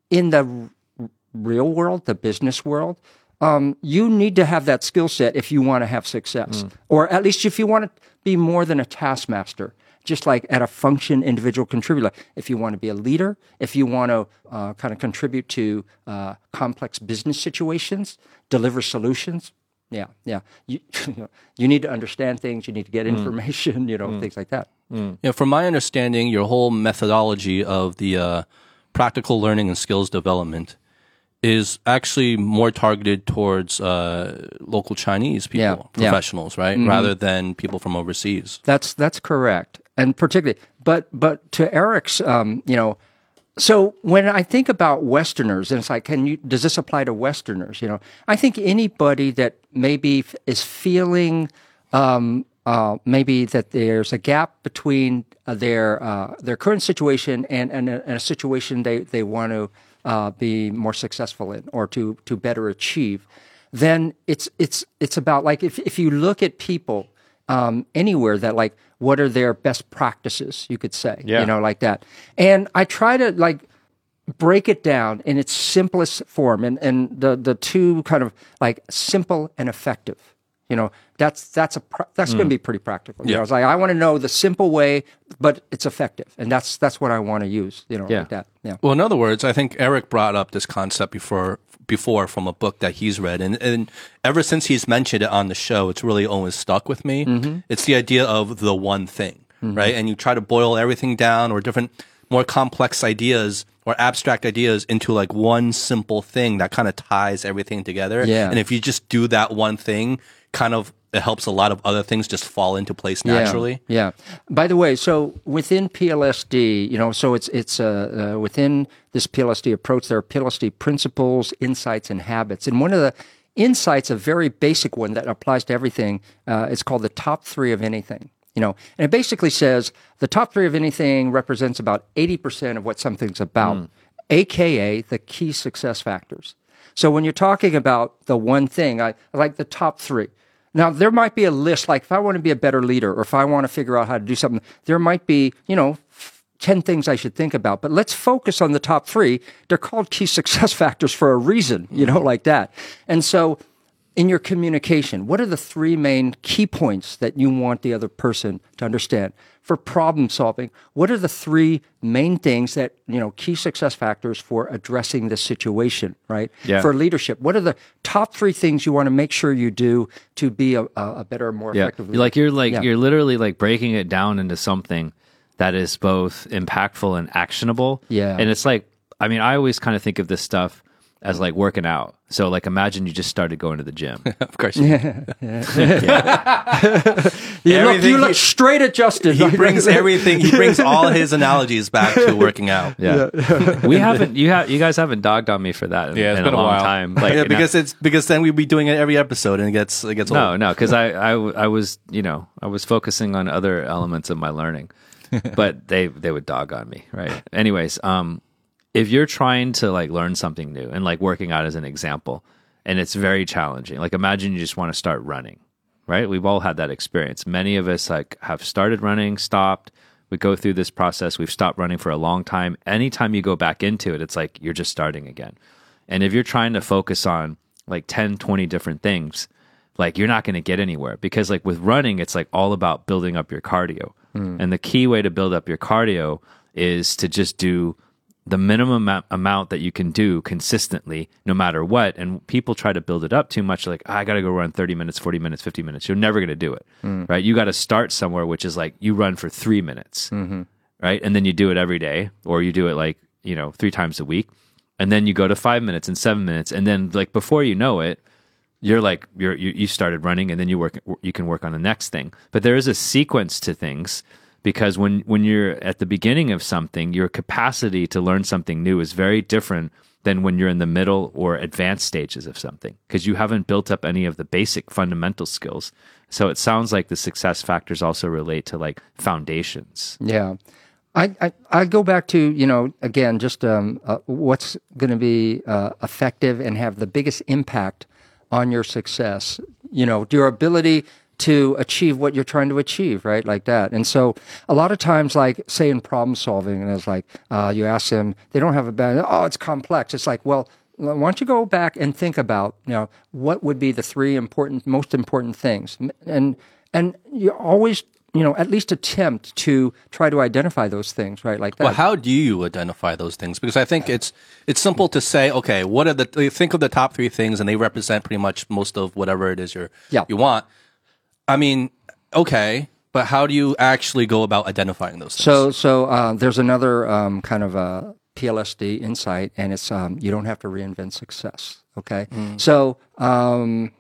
in the r- real world, the business world, um, you need to have that skill set if you want to have success, or at least if you want to be more than a taskmaster. Just like at a function individual contributor. If you want to be a leader, if you want to uh, kind of contribute to uh, complex business situations, deliver solutions. Yeah, yeah. You, you need to understand things. You need to get information. You know, things like that. Yeah, from my understanding, your whole methodology of the uh, practical learning and skills development is actually more targeted towards uh, local Chinese people, Yeah, yeah. Mm-hmm. professionals, right, rather than people from overseas. That's that's correct, and particularly, but but to Eric's, um, you know, so when I think about Westerners, and it's like, can you does this apply to Westerners? You know, I think anybody that maybe is feeling um, uh, maybe that there's a gap between uh, their uh, their current situation and, and, a, and a situation they they want to uh, be more successful in or to to better achieve, then it's it's it's about like if if you look at people um, anywhere that like what are their best practices you could say Yeah. you know like that and i try to like break it down in its simplest form and and the the two kind of like simple and effective you know that's that's a that's Mm. going to be pretty practical you know it's like i want to know the simple way but it's effective and that's that's what i want to use you know Yeah. like that yeah Well, in other words, I think Eric brought up this concept before before from a book that he's read, and, and ever since he's mentioned it on the show, it's really always stuck with me. It's the idea of the one thing, right? And you try to boil everything down or different, more complex ideas or abstract ideas into like one simple thing that kind of ties everything together. Yeah. And if you just do that one thing, kind of it helps a lot of other things just fall into place naturally. Yeah. By the way, so within PLSD, you know, so it's it's uh, uh, within this PLSD approach, there are PLSD principles, insights, and habits. And one of the insights, a very basic one that applies to everything, uh, is called the top three of anything. You know, and it basically says the top three of anything represents about eighty percent of what something's about, aka the key success factors. So when you're talking about the one thing, I, I like the top three. Now there might be a list like if I want to be a better leader or if I want to figure out how to do something, there might be, you know, 10 things I should think about, but let's focus on the top 3. They're called key success factors for a reason, you know, like that. And so in your communication, what are the three main key points that you want the other person to understand? For problem solving, what are the three main things that, you know, key success factors for addressing the situation, right? Yeah. For leadership, what are the top three things you want to make sure you do to be a, a a better, more Yeah, effective leader? like you're like Yeah. you're literally like breaking it down into something that is both impactful and actionable. Yeah. and it's like I mean I always kind of think of this stuff as like working out. So like imagine you just started going to the gym. Of course. You look, Everything you look he- straight at Justin. He brings everything. He brings all his analogies back to working out. Yeah, we haven't you have you guys haven't dogged on me for that in, Yeah, it's in been a a long while. time. Like yeah, and I- because it's because then we'd be doing it every episode and it gets it gets No, old. no, no, because I, I I was, you know, I was focusing on other elements of my learning, but they, they would dog on me, right? Anyways, um, if you're trying to like learn something new and like working out as an example, and it's very challenging, like imagine you just want to start running, right? We've all had that experience. Many of us like have started running, stopped. We go through this process. We've stopped running for a long time. Anytime you go back into it, it's like you're just starting again. And if you're trying to focus on like 10, 20 different things, like you're not going to get anywhere because like with running it's like all about building up your cardio mm. and the key way to build up your cardio is to just do the minimum amount that you can do consistently no matter what. And people try to build it up too much like i gotta go run 30 minutes 40 minutes 50 minutes. You're never gonna do it mm. right? You gotta start somewhere which is like you run for three minutes mm-hmm. right? And then you do it every day or you do it like you know three times a week. And then you go to five minutes and seven minutes. And then like before you know it you're like you're you, you started running and then you work you can work on the next thing. But there is a sequence to things because when when you're at the beginning of something your capacity to learn something new is very different than when you're in the middle or advanced stages of something because you haven't built up any of the basic fundamental skills so it sounds like the success factors also relate to like foundations Yeah. I, I, I go back to, you know, again, just um, uh, what's going to be uh, effective and have the biggest impact on your success. You know, your ability to achieve what you're trying to achieve, right? Like that. And so a lot of times, like, say in problem solving, and it's like, uh, you ask them, they don't have a bad, oh, it's complex. It's like, well, why don't you go back and think about, you know, what would be the three important, most important things? And, and you always you know, at least attempt to try to identify those things, right? Like that. Well, how do you identify those things? Because I think it's it's simple to say, okay, what are the think of the top three things, and they represent pretty much most of whatever it is you're Yeah. you want. I mean, okay, but how do you actually go about identifying those things? So, so uh, there's another um, kind of a PLSD insight, and it's um, you don't have to reinvent success. Okay, so um,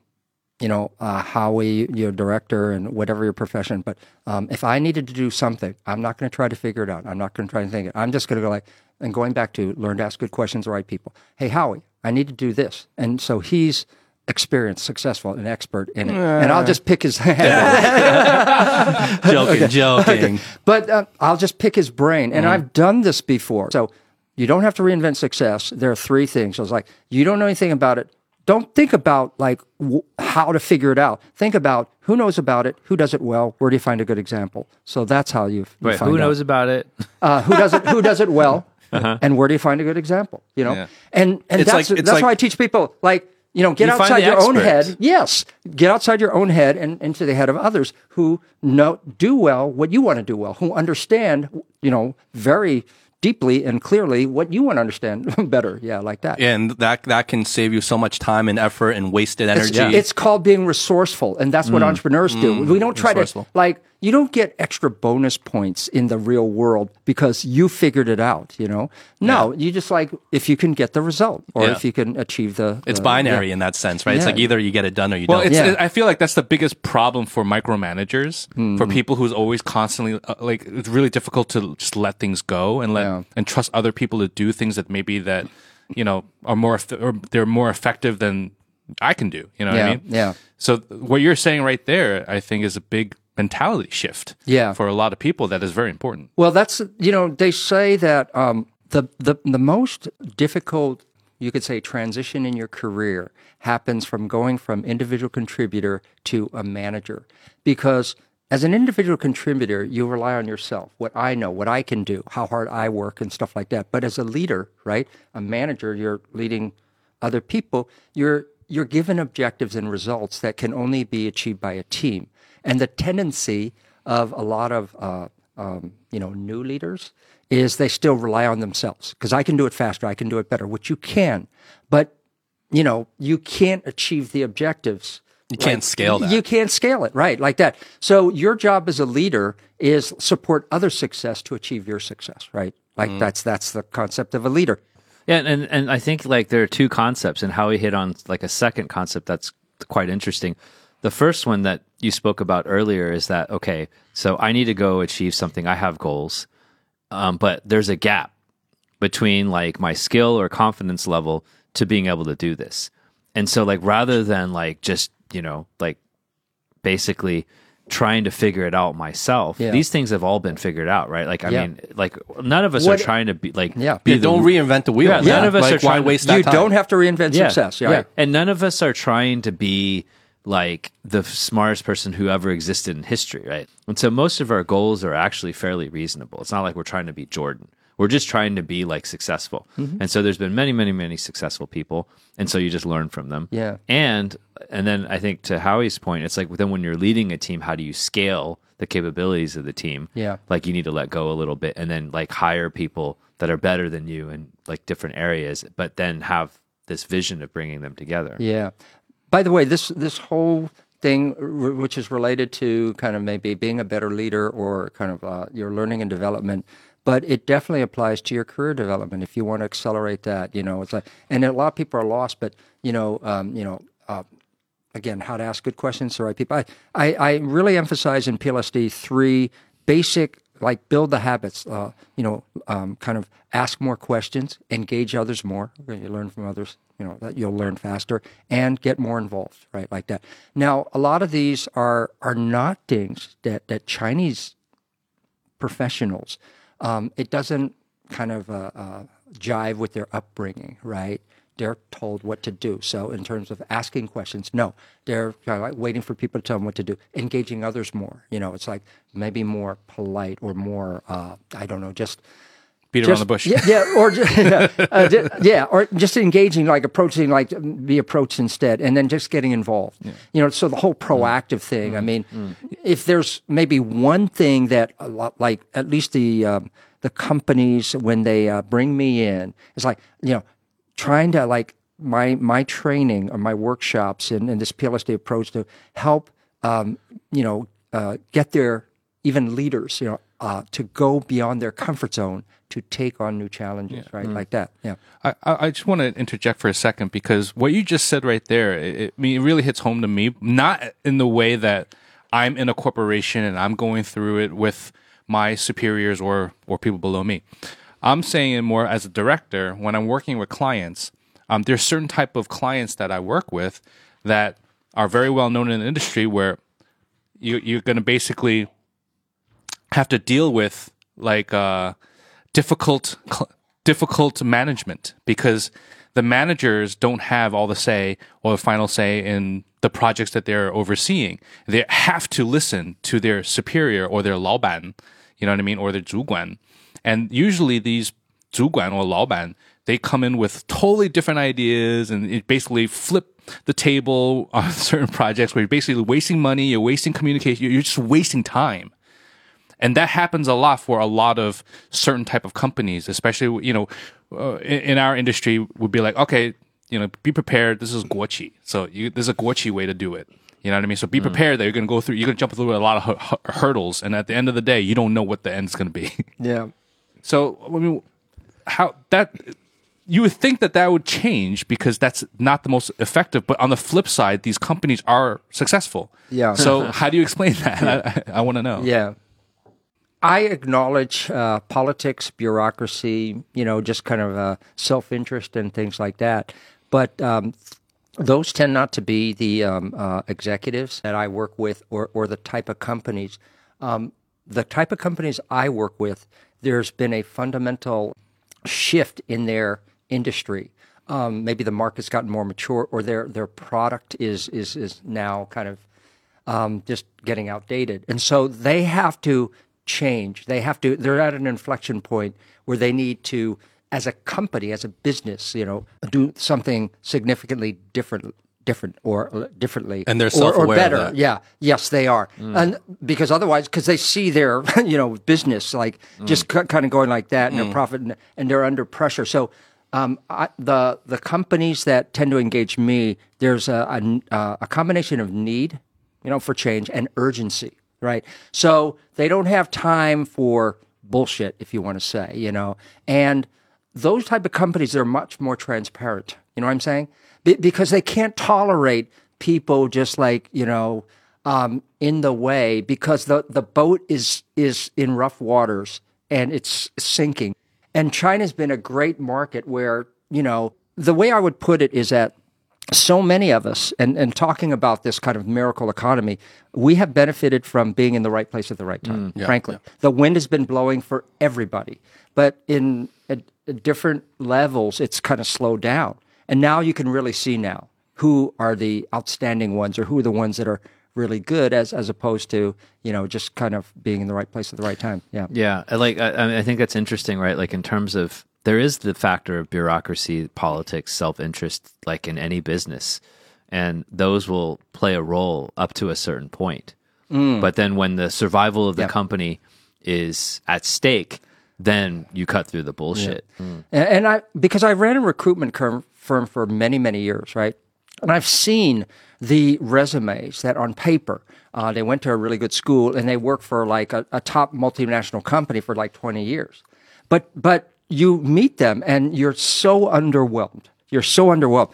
you know uh, Howie, your director, and whatever your profession. But um, if I needed to do something, I'm not going to try to figure it out. I'm not going to try to think it. I'm just going to go like and going back to learn to ask good questions, the right people. Hey, Howie, I need to do this, and so he's experienced, successful, an expert in it, and I'll just pick his head. joking, joking. But uh, I'll just pick his brain. And I've done this before. So you don't have to reinvent success. There are three things. I was like, you don't know anything about it. Don't think about like w- how to figure it out. Think about who knows about it, who does it well, where do you find a good example. So that's how you, you Wait, find who out. knows about it? uh, who does it who does it well, and where do you find a good example? You know, Yeah. and and It's that's like- it's that's like- why I teach people like you know get You outside your own head. Yes, get outside your own head and into the head of others who know do well what you want to do well, who understand you know very deeply and clearly what you want to understand better. Yeah, like that. and that that can save you so much time and effort and wasted It's, energy. it's called being resourceful, and that's what mm. entrepreneurs do. Mm, we don't try to like you don't get extra bonus points in the real world because you figured it out. You know, no, you just like if you can get the result or Yeah. if you can achieve the. it's the- binary yeah. in that sense, right? It's like either you get it done or you Well, don't. Yeah. I feel like that's the biggest problem for micromanagers, for people who's always constantly uh, like it's really difficult to just let things go and let Yeah. and trust other people to do things that maybe that you know are more or they're more effective than I can do. You know what I mean? yeah. So what you're saying right there, I think, is a big mentality shift. Yeah. For a lot of people, that is very important. Well, that's you know they say that um, the the the most difficult you could say transition in your career happens from going from individual contributor to a manager because as an individual contributor you rely on yourself what i know what i can do how hard i work and stuff like that but as a leader right a manager you're leading other people you're you're given objectives and results that can only be achieved by a team and the tendency of a lot of uh, um, you know new leaders is they still rely on themselves because I can do it faster, I can do it better, which you can, but you know you can't achieve the objectives. you can't scale that. You can't scale it, right? Like that. So your job as a leader is support other success to achieve your success, right? Like that's that's the concept of a leader. Yeah, and and I think like there are two concepts, and how we hit on like a second concept that's quite interesting. The first one that you spoke about earlier is that okay, so I need to go achieve something. I have goals, um, but there's a gap between like my skill or confidence level to being able to do this. And so like rather than like just you know like basically trying to figure it out myself, Yeah. these things have all been figured out, right? Like I Yeah. mean, like none of us What- are trying to be like Yeah. be Yeah, the don't reinvent the wheel. Yeah, none of us like, are trying to- waste that You time? don't have to reinvent success. Yeah. yeah. And none of us are trying to be like the smartest person who ever existed in history, right? And so most of our goals are actually fairly reasonable. It's not like we're trying to be Jordan. We're just trying to be like successful. Mm-hmm. And so there's been many, many, many successful people. And so you just learn from them. Yeah. And and then I think to Howie's point, it's like then when you're leading a team, how do you scale the capabilities of the team? Yeah. Like you need to let go a little bit and then like hire people that are better than you in like different areas, but then have this vision of bringing them together. Yeah. By the way, this this whole thing, which is related to kind of maybe being a better leader or kind of uh, your learning and development, but it definitely applies to your career development if you want to accelerate that. You know, it's like, and a lot of people are lost, but you know, um, you know. Uh, Again, how to ask good questions to the right people. I, I, I really emphasize in PLSD three basic, like build the habits. Uh, you know, um, kind of ask more questions, engage others more. You learn from others. You know that you'll learn faster and get more involved. Right, like that. Now, a lot of these are are not things that that Chinese professionals. Um, it doesn't kind of uh, uh, jive with their upbringing, right? They're told what to do. So, in terms of asking questions, no, they're kind of like waiting for people to tell them what to do. Engaging others more, you know, it's like maybe more polite or more, uh, I don't know, just Beat around the bush. Yeah, yeah, or ju- yeah, uh, yeah, or just engaging, like approaching, like the approach instead, and then just getting involved. You know, so the whole proactive thing. I mean, if there's maybe one thing that, lot, like at least the um, the companies when they uh, bring me in, it's like you know, trying to like my my training or my workshops and, and this PLSD approach to help um, you know uh, get their even leaders you know uh, to go beyond their comfort zone to take on new challenges right like that yeah I, I I just want to interject for a second because what you just said right there, it, it, I mean, it really hits home to me. Not in the way that I'm in a corporation and I'm going through it with my superiors or or people below me. I'm saying it more as a director when I'm working with clients. Um, there's certain type of clients that I work with that are very well known in the industry where you, you're going to basically have to deal with like uh, difficult difficult management because the managers don't have all the say or the final say in the projects that they're overseeing. They have to listen to their superior or their laoban, you know what I mean, or their zhuguan. And usually these zhuguan or laoban, they come in with totally different ideas and it basically flip the table on certain projects where you're basically wasting money, you're wasting communication, you're just wasting time and that happens a lot for a lot of certain type of companies especially you know uh, in, in our industry would be like okay you know be prepared. This is guoqi so you, there's a guoqi way to do it. You know what i mean? So be prepared that you're going to go through you're going to jump through a lot of hu- hu- hurdles and at the end of the day you don't know what the end's going to be. Yeah. So i mean how that you would think that that would change because that's not the most effective but on the flip side these companies are successful. Yeah. so how do you explain that? I, I want to know. Yeah. I acknowledge uh, politics, bureaucracy, you know, just kind of uh, self interest and things like that. But um, those tend not to be the um, uh, executives that I work with or, or the type of companies. Um, the type of companies I work with, there's been a fundamental shift in their industry. Um, maybe the market's gotten more mature, or their their product is is is now kind of um, just getting outdated, and so they have to change. They have to. They're at an inflection point where they need to, as a company, as a business, you know, do something significantly different. Different or differently, And they're or, or self-aware of better. that. Yeah, yes, they are, and because otherwise, because they see their you know business like just kind of going like that, and their profit, and, and they're under pressure. So, um, I, the the companies that tend to engage me, there's a, a uh, a combination of need, you know, for change and urgency, right? So they don't have time for bullshit, if you want to say, you know, and those type of companies are much more transparent. You know what I'm saying? Be- because they can't tolerate people just like you know um, in the way because the the boat is is in rough waters and it's sinking. And China's been a great market where you know the way I would put it is that so many of us, and, and talking about this kind of miracle economy, we have benefited from being in the right place at the right time, mm, frankly. The wind has been blowing for everybody, but in at, at different levels, it's kind of slowed down. And now you can really see now who are the outstanding ones or who are the ones that are really good as, as opposed to, you know, just kind of being in the right place at the right time. Yeah. Yeah, like I I think that's interesting, right? Like in terms of there is the factor of bureaucracy, politics, self interest, like in any business, and those will play a role up to a certain point. But then when the survival of the Yeah. company is at stake, then you cut through the bullshit. And, and I because I ran a recruitment firm, firm for many many years, right? And I've seen the resumes that on paper uh, they went to a really good school and they worked for like a, a top multinational company for like twenty years, but but you meet them and you're so underwhelmed. You're so underwhelmed.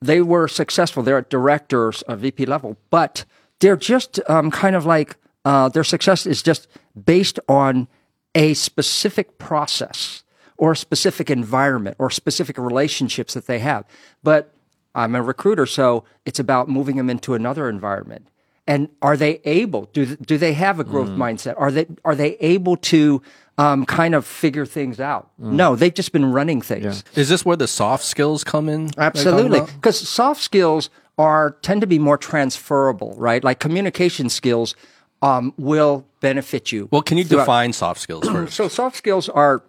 They were successful. They're at directors, uh, VP level, but they're just um, kind of like uh, their success is just based on a specific process or a specific environment or specific relationships that they have. But I'm a recruiter, so it's about moving them into another environment. And are they able? Do do they have a growth mindset? Are they are they able to um, kind of figure things out? No, they've just been running things. Is this where the soft skills come in? that you're talking Absolutely, because soft skills are tend to be more transferable, right? Like communication skills um, will benefit you. Well, can you throughout- define soft skills first? so soft skills are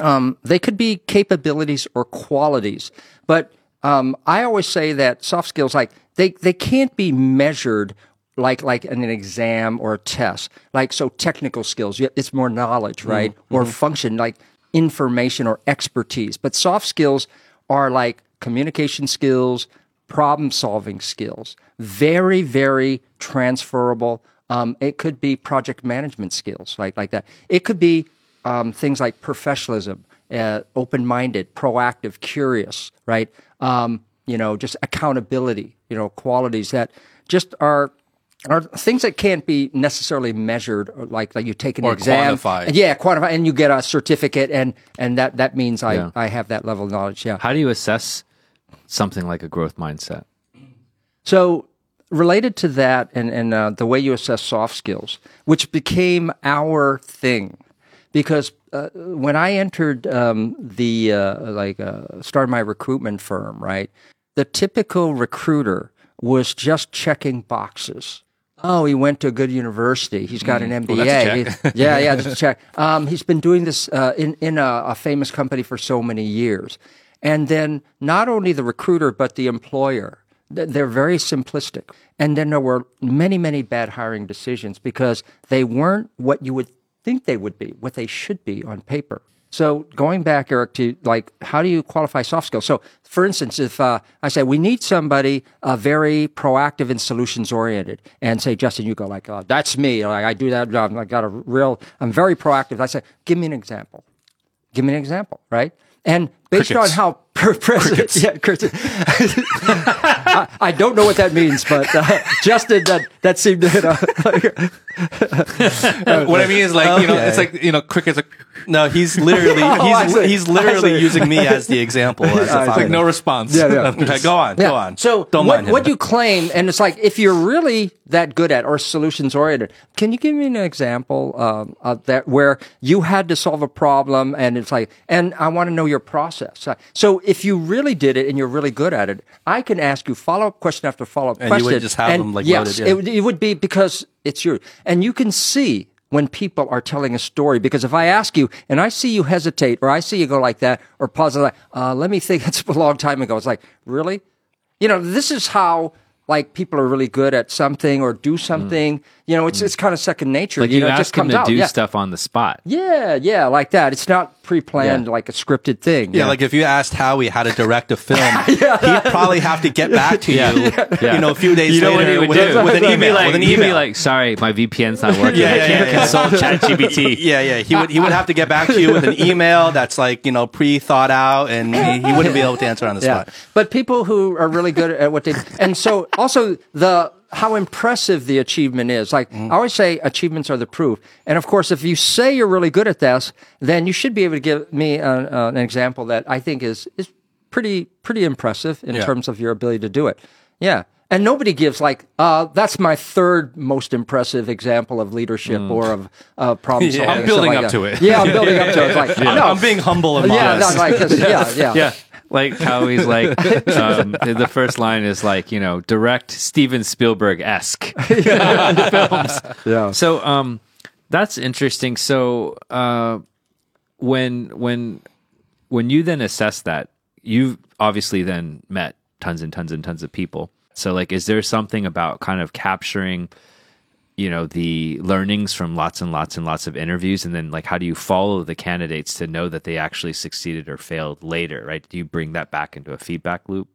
um, they could be capabilities or qualities. But um, I always say that soft skills, like they, they can't be measured like like in an exam or a test. Like so, technical skills, it's more knowledge, right, or function, like information or expertise. But soft skills are like communication skills, problem solving skills, very very transferable. Um, it could be project management skills, like like that. It could be um, things like professionalism, uh, open minded, proactive, curious, right? Um, you know, just accountability, you know, qualities that just are are things that can't be necessarily measured, or like like you take an Or exam, quantified. yeah, quantify, and you get a certificate, and and that that means I Yeah. I have that level of knowledge. Yeah. How do you assess something like a growth mindset? So related to that, and and uh, the way you assess soft skills, which became our thing, because uh, when I entered um, the uh, like uh, started my recruitment firm, right, the typical recruiter was just checking boxes. Oh, he went to a good university. He's got an MBA. that's a He- yeah, yeah, just check. Um, he's been doing this uh, in in a, a famous company for so many years, and then not only the recruiter but the employer. They're very simplistic, and then there were many, many bad hiring decisions because they weren't what you would think they would be, what they should be on paper. So going back, Eric, to like, how do you qualify soft skills? So, for instance, if uh, I say we need somebody uh, very proactive and solutions oriented, and say, Justin, you go like, uh, that's me. Like I do that job. I got a real. I'm very proactive. I say, give me an example. Give me an example, right? And based Crickets. on how per president, yeah, crickets. I, I don't know what that means, but uh, Justin, that that seemed to hit a. what I mean is like you know, Okay. it's like you know, cricket's like No, he's literally Oh, he's he's literally using me as the example. As if I like no response. Yeah, yeah. Okay, go on, go on. So don't what, mind him. what you claim, and it's like if you're really that good at or solutions oriented, can you give me an example um, of that where you had to solve a problem and it's like, and I want to know your process. Uh, So if you really did it and you're really good at it, I can ask you follow up question after follow up question. And you would just have and them, like, yes, loaded, yeah. it, would- it would be because it's you, and you can see. When people are telling a story, because if I ask you and I see you hesitate, or I see you go like that, or pause, like, uh, let me think. that's a long time ago. It's like, really? you know, this is how like people are really good at something or do something. You know, it's it's kind of second nature. Mm. Like you you, know, ask comes to out. do yeah. stuff on the spot. Yeah, yeah, like that. It's not pre-planned Yeah. like a scripted thing. Yeah, like if you asked Howie how to direct a film, he'd probably have to get back to you, Yeah. you know, a few days You know later what with, do? with an email. like, with an he'd be email. like, "Sorry, my VPN's not working. Yeah, I can't yeah, yeah. consult ChatGPT." yeah, yeah. He would he would have to get back to you with an email that's like you know pre thought out, and he, he wouldn't be able to answer on the Yeah. spot. But people who are really good at what they and so also the how impressive the achievement is. Like Mm-hmm. I always say achievements are the proof. And of course if you say you're really good at this, then you should be able to give me uh, uh, an example that I think is is pretty pretty impressive in Yeah. terms of your ability to do it. Yeah. And nobody gives like, uh, that's my third most impressive example of leadership or of uh, problem solving. Mm. I'm building like up to it. Yeah, I'm building up to it. It's like, I'm, no, I'm being humble and yeah, modest. no, like, yeah, yeah, Yeah. Like how he's like, um, the first line is like, you know, direct Steven Spielberg esque films. yeah. So, um, that's interesting. So, uh, when when when you then assess that, you've obviously then met tons and tons and tons of people. So, like, is there something about kind of capturing, you know, the learnings from lots and lots and lots of interviews, and then like, how do you follow the candidates to know that they actually succeeded or failed later? Right? Do you bring that back into a feedback loop?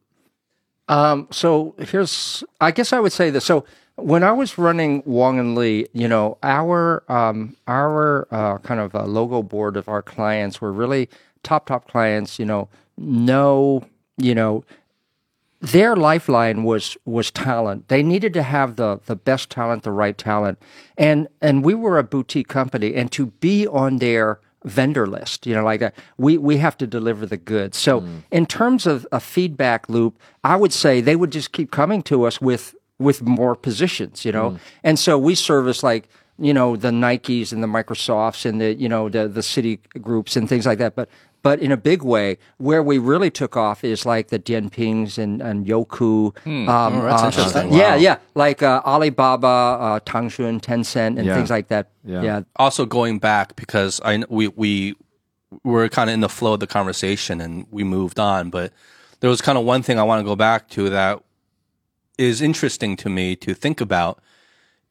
Um, so here's, I guess I would say this. So when I was running Wang and Li, you know, our um, our uh, kind of uh, logo board of our clients were really top top clients. You know, no, you know, their lifeline was was talent. They needed to have the the best talent, the right talent, and and we were a boutique company, and to be on their vendor list, you know, like that, we we have to deliver the goods. So mm. in terms of a feedback loop, I would say they would just keep coming to us with with more positions, you know, mm. and so we service like you know the Nikes and the Microsofts and the you know the the city groups and things like that, but but in a big way, where we really took off is like the Dianpings and, and Youku. Um, Oh, that's uh, interesting. Yeah, Wow. yeah, like uh, Alibaba, uh, Tengxun, Tencent, and Yeah. things like that. Yeah. Yeah, also going back because I we we we're kind of in the flow of the conversation and we moved on. But there was kind of one thing I want to go back to that is interesting to me to think about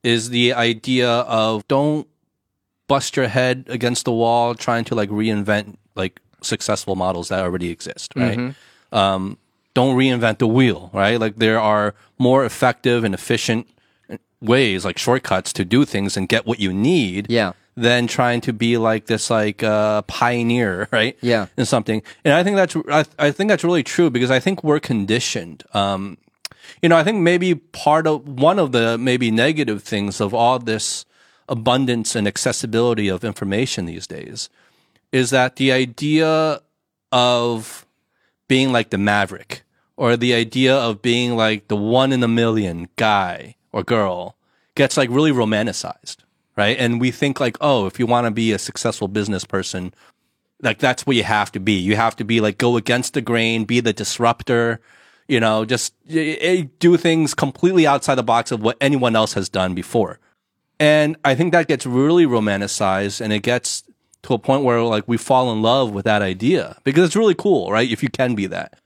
is the idea of don't bust your head against the wall trying to like reinvent like successful models that already exist, right? Um, don't reinvent the wheel, right? Like there are more effective and efficient ways, like shortcuts to do things and get what you need. Yeah. Than trying to be like this like uh, pioneer, right? Yeah. In something, and I think that's I, I think that's really true because I think we're conditioned. Um, you know, I think maybe part of one of the maybe negative things of all this abundance and accessibility of information these days is that the idea of being like the maverick or the idea of being like the one in a million guy or girl gets like really romanticized, right? And we think like, oh, if you want to be a successful business person, like that's what you have to be. You have to be like go against the grain, be the disruptor, you know, just do things completely outside the box of what anyone else has done before. And I think that gets really romanticized and it gets to a point where like we fall in love with that idea because it's really cool, right? If you can be that.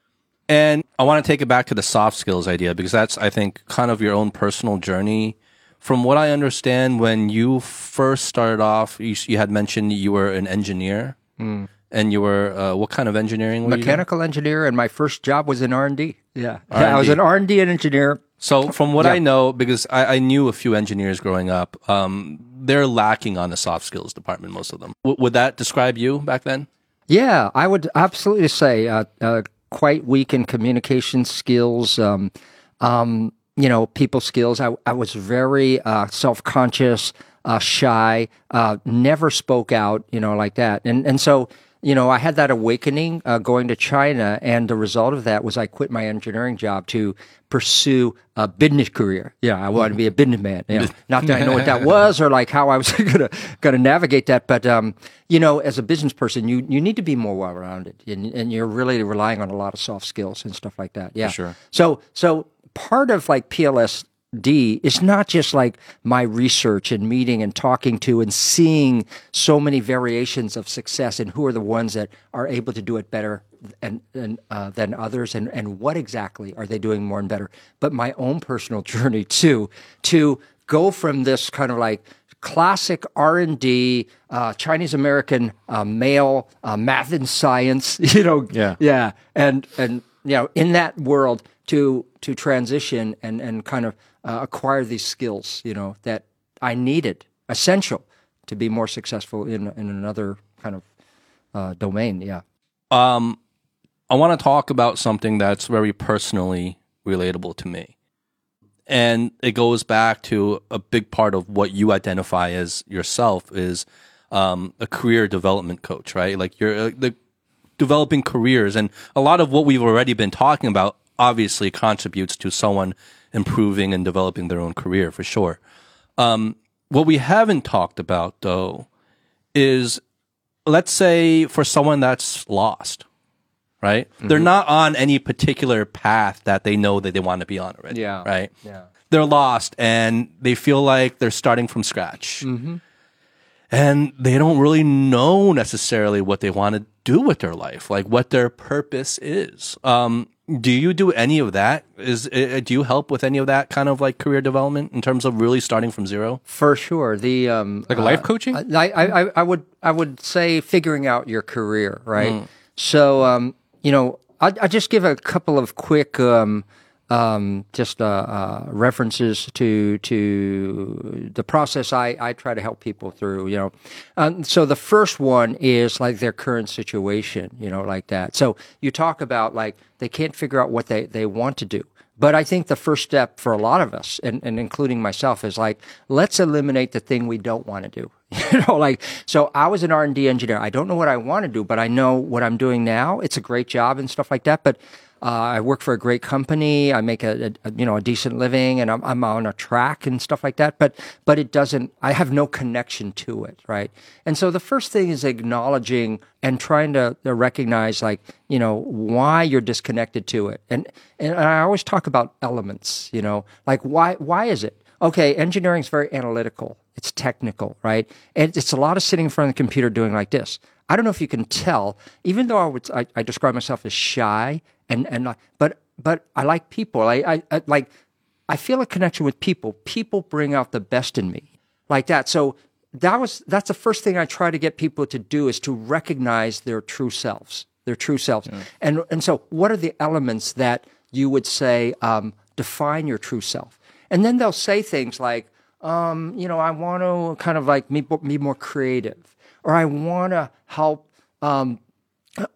And I want to take it back to the soft skills idea because that's, I think, kind of your own personal journey. From what I understand, when you first started off, you, you had mentioned you were an engineer, and you were uh, what kind of engineering? Mechanical engineer, and my first job was in R and D. Yeah, I was R&D. an R and D engineer. So, from what Yeah. I know, because I, I knew a few engineers growing up, um, they're lacking on the soft skills department. Most of them. W- would that describe you back then? Yeah, I would absolutely say uh, uh, quite weak in communication skills. Um, um, you know, people skills. I, I was very uh, self conscious, uh, shy, uh, never spoke out. You know, like that, and and so. You know, I had that awakening uh, going to China, and the result of that was I quit my engineering job to pursue a business career. Yeah, I wanted to be a businessman. You know, not that I know what that was or like how I was gonna gonna navigate that, but um, you know, as a business person, you you need to be more well rounded, and, and you're really relying on a lot of soft skills and stuff like that. Yeah, sure. So so part of like PLSD is not just like my research and meeting and talking to and seeing so many variations of success and who are the ones that are able to do it better and, and uh, than others and, and what exactly are they doing more and better but my own personal journey too to go from this kind of like classic r&d uh, chinese american uh, male uh, math and science you know Yeah. yeah and and you know in that world to to transition and and kind of uh, acquire these skills you know that i needed essential to be more successful in in another kind of uh, domain yeah Um, I want to talk about something that's very personally relatable to me. And it goes back to a big part of what you identify as yourself is um, a career development coach, right? Like you're uh, the developing careers, and a lot of what we've already been talking about obviously contributes to someone improving and developing their own career for sure. Um, what we haven't talked about though is let's say for someone that's lost, right? They're not on any particular path that they know that they want to be on already. Yeah. Right. Yeah. They're lost and they feel like they're starting from scratch. And they don't really know necessarily what they want to do with their life, like what their purpose is. Um, do you do any of that? Is uh, do you help with any of that kind of like career development in terms of really starting from zero? for sure the um Like life coaching? I, I, I- I would I would say figuring out your career, right? So um, you know, I I just give a couple of quick um, um, just uh, uh, references to to the process I, I try to help people through. You know, um, so the first one is like their current situation. You know, like that. So you talk about like they can't figure out what they they want to do. But I think the first step for a lot of us, and, and including myself, is like let's eliminate the thing we don't want to do. you know, like so I was an R and D engineer. I don't know what I want to do, but I know what I'm doing now. It's a great job and stuff like that. But uh, I work for a great company. I make a, a you know a decent living, and I'm, I'm on a track and stuff like that. But but it doesn't. I have no connection to it, right? And so the first thing is acknowledging and trying to, to recognize, like you know, why you're disconnected to it. And and I always talk about elements. You know, like why why is it? Okay, engineering is very analytical. It's technical, right? And it's a lot of sitting in front of the computer doing like this. I don't know if you can tell, even though I would I, I describe myself as shy and and but but I like people. I, I, I like I feel a connection with people. People bring out the best in me, like that. So that was that's the first thing I try to get people to do is to recognize their true selves, their true selves. And and so, what are the elements that you would say um, define your true self? And then they'll say things like, um, you know, I want to kind of like be, be more creative, or I want to help um,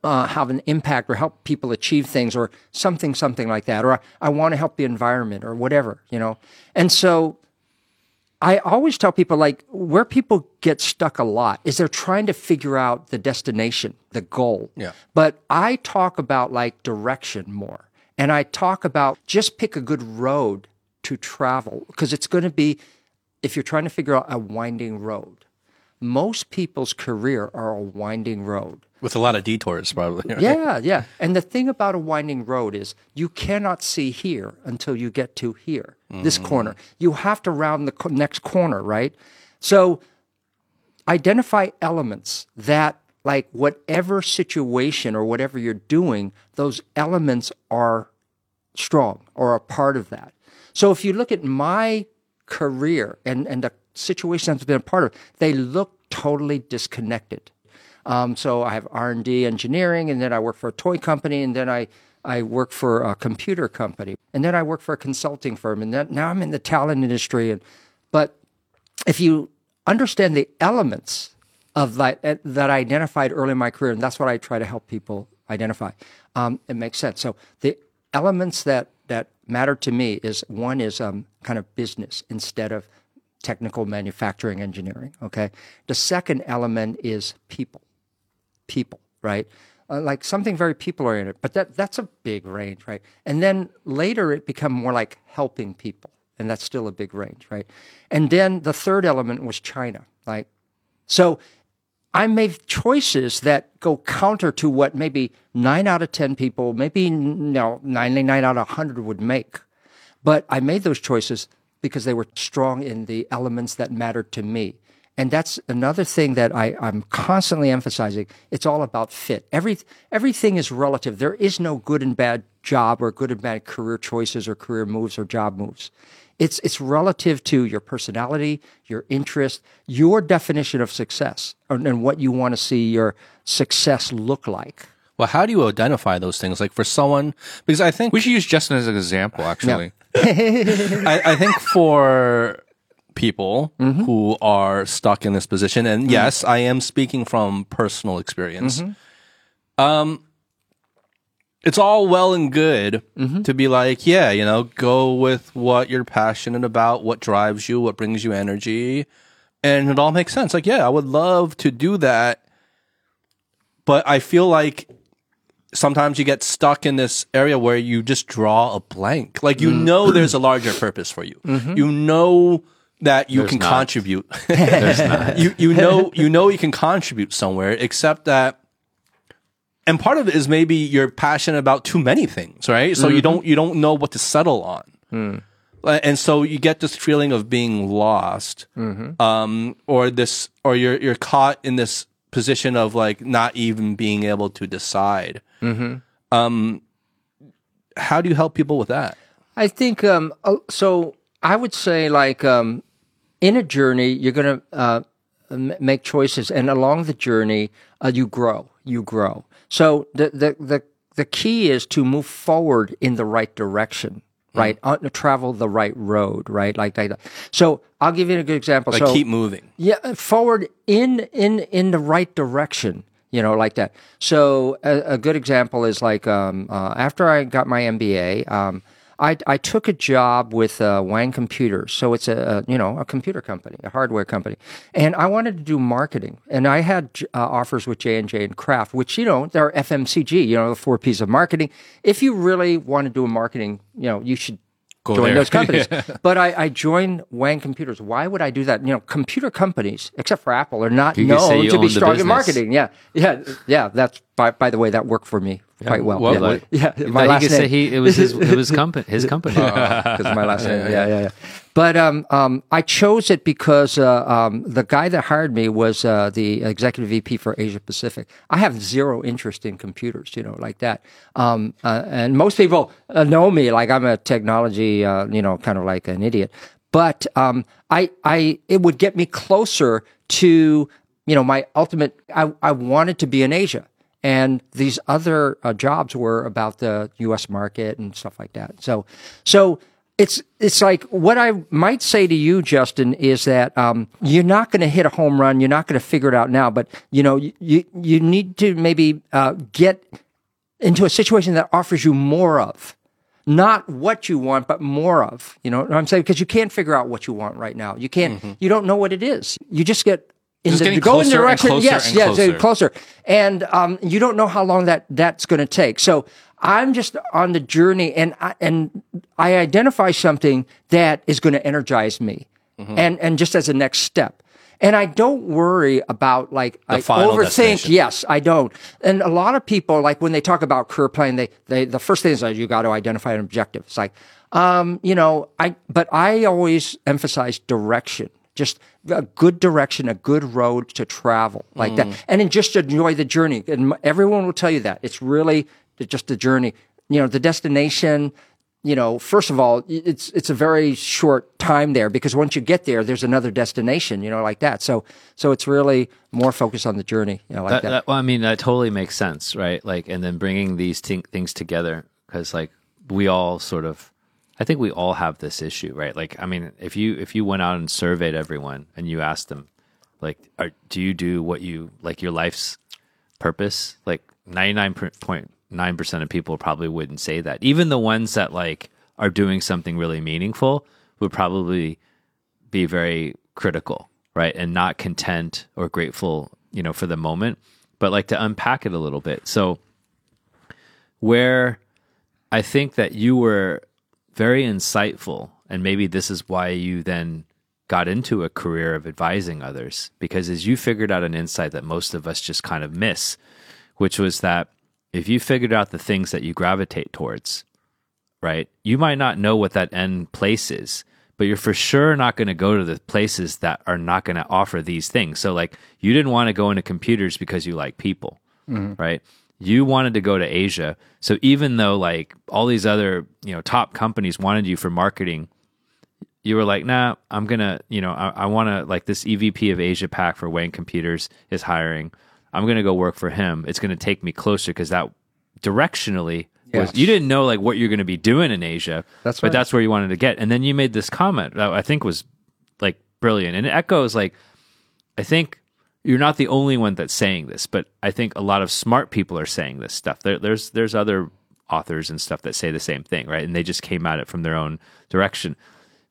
uh, have an impact or help people achieve things or something, something like that. Or I, I want to help the environment or whatever, you know. And so I always tell people like where people get stuck a lot is they're trying to figure out the destination, the goal. Yeah. But I talk about like direction more. And I talk about just pick a good road to travel because it's going to be if you're trying to figure out a winding road. Most people's career are a winding road. With a lot of detours, probably. right? Yeah, yeah. And the thing about a winding road is you cannot see here until you get to here, this mm. corner. You have to round the co- next corner, right? So identify elements that, like, whatever situation or whatever you're doing, those elements are strong or a part of that. So if you look at my career and, and the situations I've been a part of, they look totally disconnected. Um, so I have R and D engineering, and then I work for a toy company, and then I I work for a computer company, and then I work for a consulting firm, and then now I'm in the talent industry. And but if you understand the elements of that that I identified early in my career, and that's what I try to help people identify, um, it makes sense. So the elements that that matter to me is one is um, kind of business instead of technical manufacturing engineering. Okay, the second element is people people, right? Uh, like something very people oriented, but that that's a big range, right? And then later it become more like helping people, and that's still a big range, right? And then the third element was China, like so. I made choices that go counter to what maybe nine out of ten people, maybe you know, ninety nine out of hundred would make, but I made those choices because they were strong in the elements that mattered to me. And that's another thing that I, I'm constantly emphasizing. It's all about fit. Every, everything is relative. There is no good and bad job or good and bad career choices or career moves or job moves. It's, it's relative to your personality, your interest, your definition of success, and, and what you want to see your success look like. Well, how do you identify those things? Like for someone, because I think We should use Justin as an example, actually. I, I think for people Mm-hmm. who are stuck in this position, and yes, I am speaking from personal experience. Mm-hmm. Um, it's all well and good Mm-hmm. to be like, yeah, you know, go with what you're passionate about, what drives you, what brings you energy, and it all makes sense. Like, yeah, I would love to do that, but I feel like sometimes you get stuck in this area where you just draw a blank. Like Mm. you know there's a larger purpose for you. Mm-hmm. You know that you can not. contribute. you you know you know you can contribute somewhere except that and part of it is maybe you're passionate about too many things, right? So Mm-hmm. you don't you don't know what to settle on. Hmm. Uh, And so you get this feeling of being lost, Mm-hmm. um, or this, or you're you're caught in this position of like not even being able to decide. Mm-hmm. Um, how do you help people with that? I think um, uh, so. I would say like um, in a journey, you're going to uh, m- make choices, and along the journey, uh, you grow. You grow. So the the the the key is to move forward in the right direction. Right, uh, to travel the right road, right, like that. So I'll give you a good example. Like so keep moving. yeah, forward in in in the right direction. You know, like that. So a, a good example is like um, uh, after I got my MBA, um, I I took a job with uh, Wang Computers. So it's a, a you know a computer company, a hardware company, and I wanted to do marketing. And I had uh, offers with J and J and Kraft, which you know they're FMCG. You know, the four P's of marketing. If you really want to do a marketing, you know, you should join there. those companies. but I, I joined Wang Computers. Why would I do that? You know, computer companies, except for Apple, are not You known to be strong in marketing. Yeah, yeah, yeah. That's by, by the way, that worked for me quite well. Well, yeah, like- yeah. My last name he it was his it was company his company. because my last name. Yeah, yeah, yeah. But um, um, I chose it because uh, um, the guy that hired me was uh, the executive VP for Asia Pacific. I have zero interest in computers, you know, like that. Um, uh, and most people uh, know me like I'm a technology, uh, you know, kind of like an idiot. But um, I, I, it would get me closer to, you know, my ultimate. I, I wanted to be in Asia and these other uh, jobs were about the U.S. market and stuff like that. So, so it's it's like what I might say to you, Justin, is that um, you're not going to hit a home run. You're not going to figure it out now, but you know you you need to maybe uh, get into a situation that offers you more of. Not what you want, but more of. You know what I'm saying? Because you can't figure out what you want right now. You can't. You don't know what it is. You just get in Just the, go in the direction. closer yes, yes, closer. closer. And um, you don't know how long that that's going to take. So I'm just on the journey, and I, and I identify something that is going to energize me, Mm-hmm. and and just as a next step. And I don't worry about like I final overthink. Yes, I don't. And a lot of people, like when they talk about career planning, they they the first thing is that you got to identify an objective. It's like, um, you know, I but I always emphasize direction just a good direction, a good road to travel like Mm. that, and then just enjoy the journey. And everyone will tell you that it's really just the journey. You know, the destination. You know, first of all, it's it's a very short time there because once you get there, there's another destination. You know, like that. So so it's really more focused on the journey. You know, like That, that. that- well, I mean, that totally makes sense, right? Like, and then bringing these thi- things together because, like, we all sort of, I think we all have this issue, right? Like, I mean, if you if you went out and surveyed everyone and you asked them, like, are, do you do what you like your life's purpose? Like, ninety nine point nine percent of people probably wouldn't say that. Even the ones that like are doing something really meaningful would probably be very critical, right? And not content or grateful, you know, for the moment, but like to unpack it a little bit. So, where I think that you were very insightful, and maybe this is why you then got into a career of advising others, because as you figured out an insight that most of us just kind of miss, which was that if you figured out the things that you gravitate towards, right? You might not know what that end place is, but you're for sure not going to go to the places that are not going to offer these things. So, like, you didn't want to go into computers because you like people, mm-hmm. right? You wanted to go to Asia. So, even though like all these other, you know, top companies wanted you for marketing, you were like, nah, I'm gonna, you know, I, I want to like this EVP of Asia Pac for Wang Computers is hiring. I'm gonna go work for him. It's gonna take me closer because that directionally was you didn't know like what you're gonna be doing in Asia. That's but right. that's where you wanted to get. And then you made this comment that I think was like brilliant, and it echoes like I think you're not the only one that's saying this, but I think a lot of smart people are saying this stuff. There, there's there's other authors and stuff that say the same thing, right? And they just came at it from their own direction.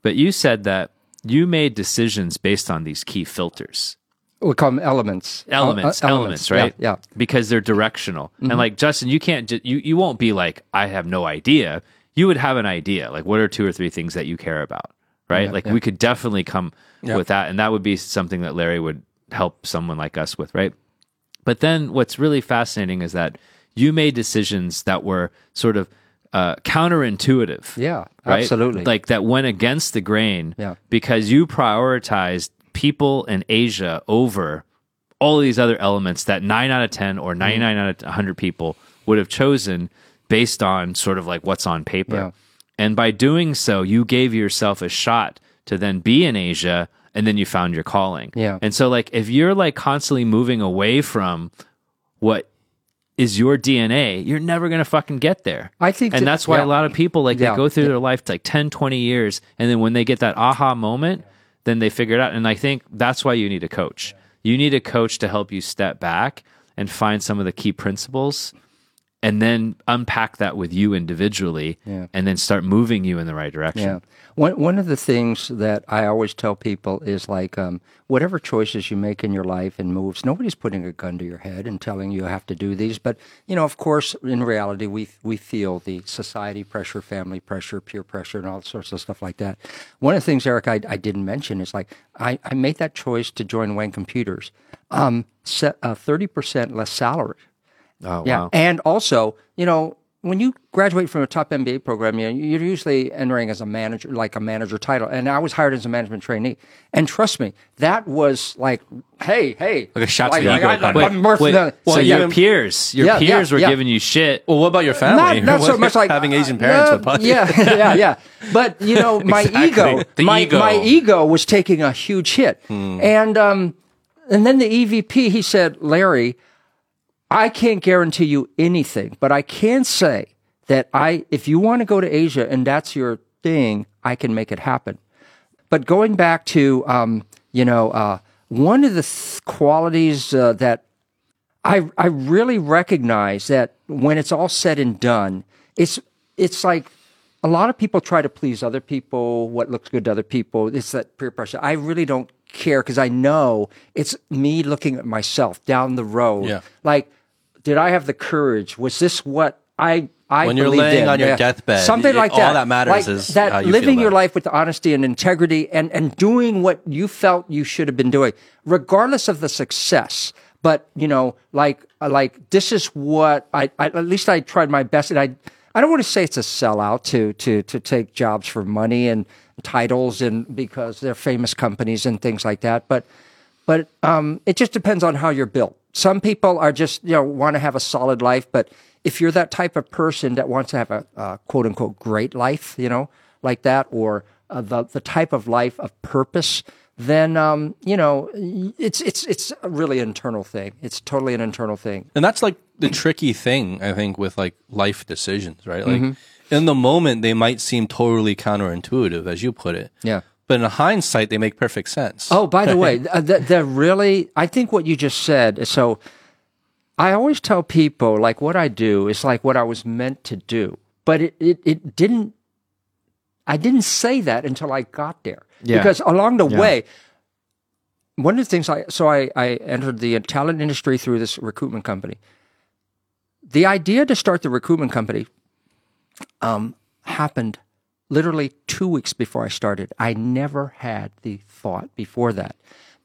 But you said that you made decisions based on these key filters, we call them elements. elements, Uh, uh, elements, right? Yeah. yeah. Because they're directional. And like Justin, you can't ju- you you won't be like I have no idea. You would have an idea. Like what are two or three things that you care about, right? like we could definitely come with that, and that would be something that Larry would help someone like us with, right? But then what's really fascinating is that you made decisions that were sort of uh, counterintuitive. Yeah, right? absolutely. Like that went against the grain Yeah. because you prioritized people in Asia over all these other elements that nine out of 10 or Mm-hmm. 99 out of 100 people would have chosen based on sort of like what's on paper. Yeah. And by doing so, you gave yourself a shot to then be in Asia and then you found your calling. Yeah. And so, like, if you're like constantly moving away from what is your DNA, you're never going to fucking get there. I think and that- that's why yeah. a lot of people like Yeah. they go through their life like 10, 20 years and then when they get that aha moment, then they figure it out. And I think that's why you need a coach. You need a coach to help you step back and find some of the key principles and then unpack that with you individually and then start moving you in the right direction. Yeah. One one of the things that I always tell people is like um, whatever choices you make in your life and moves, nobody's putting a gun to your head and telling you have to do these. But you know, of course, in reality, we we feel the society pressure, family pressure, peer pressure, and all sorts of stuff like that. One of the things, Eric, I, I didn't mention is like I, I made that choice to join Wang Computers. Um, thirty percent less salary. Oh, Yeah, wow. and also, you know, when you graduate from a top MBA program, you know, you're usually entering as a manager, like a manager title. And I was hired as a management trainee. And trust me, that was like, hey, hey, Like a shot to like, the like, ego I, kind Wait, I'm worth wait, the- so well, your yeah. peers, your Yeah, peers yeah, were yeah. giving you shit. Well, what about your family? Not, not so much like having Asian parents uh, would probably. Yeah, yeah, yeah. But you know, my Exactly. ego, The my ego. my ego was taking a huge hit, Hmm. and um, and then the EVP he said, Larry, I can't guarantee you anything, but I can say that I, if you want to go to Asia and that's your thing, I can make it happen. But going back to, um, you know, uh, one of the th- qualities uh, that I I really recognize that when it's all said and done, it's it's like a lot of people try to please other people, what looks good to other people. It's that peer pressure. I really don't care because I know it's me looking at myself down the road. Yeah. Like, did I have the courage? Was this what I I When you're laying in? on your deathbed, something like all that. that matters Like is that you living your life with honesty and integrity and and doing what you felt you should have been doing, regardless of the success. But you know, like uh, like this is what I, I at least I tried my best, and I I don't want to say it's a sellout to to to take jobs for money and titles and because they're famous companies and things like that, but but um, it just depends on how you're built. Some people are just you know want to have a solid life, but if you're that type of person that wants to have a uh, quote unquote great life, you know, like that, or uh, the the type of life of purpose, then um, you know it's it's it's a really internal thing. It's totally an internal thing. And that's like the tricky thing, I think, with like life decisions, right? Like Mm-hmm. in the moment, they might seem totally counterintuitive, as you put it. Yeah. But in hindsight, they make perfect sense. Oh, by the way, uh, the, the really, I think what you just said. So, I always tell people like what I do is like what I was meant to do, but it it, it didn't. I didn't say that until I got there Yeah. because along the way, one of the things I so I I entered the talent industry through this recruitment company. The idea to start the recruitment company um, happened literally two weeks before I started. I never had the thought before that.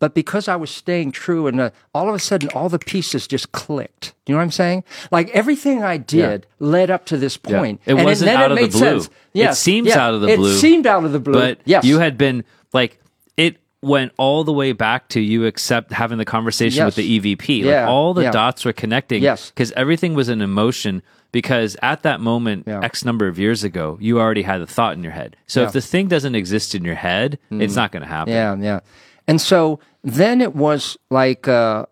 But because I was staying true, and uh, all of a sudden, all the pieces just clicked. You know what I'm saying? Like everything I did led up to this point. It and wasn't then out of the made blue. sense. It seems yeah, out of the blue. it seemed out of the blue. But yes, you had been like it went all the way back to you accept having the conversation Yes. with the EVP. Like Yeah, all the yeah. dots were connecting. Yes. Because everything was an emotion because at that moment, Yeah. X number of years ago, you already had the thought in your head. So. Mm. if the thing doesn't exist in your head, it's not gonna happen. Yeah, yeah. And so then it was like uh,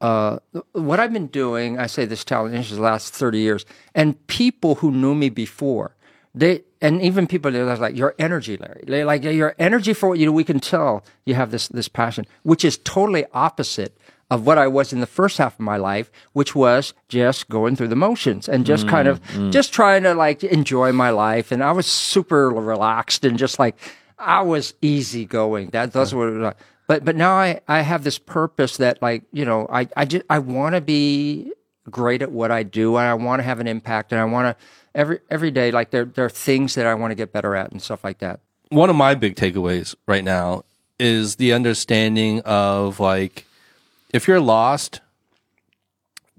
uh, what I've been doing. I say this talent industry the last thirty years, and people who knew me before, they and even people are like your energy, Larry, they like your energy for what you do. We can tell you have this this passion, which is totally opposite of what I was in the first half of my life, which was just going through the motions and just kind of mm, mm. just trying to like enjoy my life. And I was super relaxed and just like I was easygoing. That that's what. It was. But but now I I have this purpose that like you know I I just I want to be great at what I do and I want to have an impact and I want to every every day like there there are things that I want to get better at and stuff like that. One of my big takeaways right now is the understanding of like, if you're lost,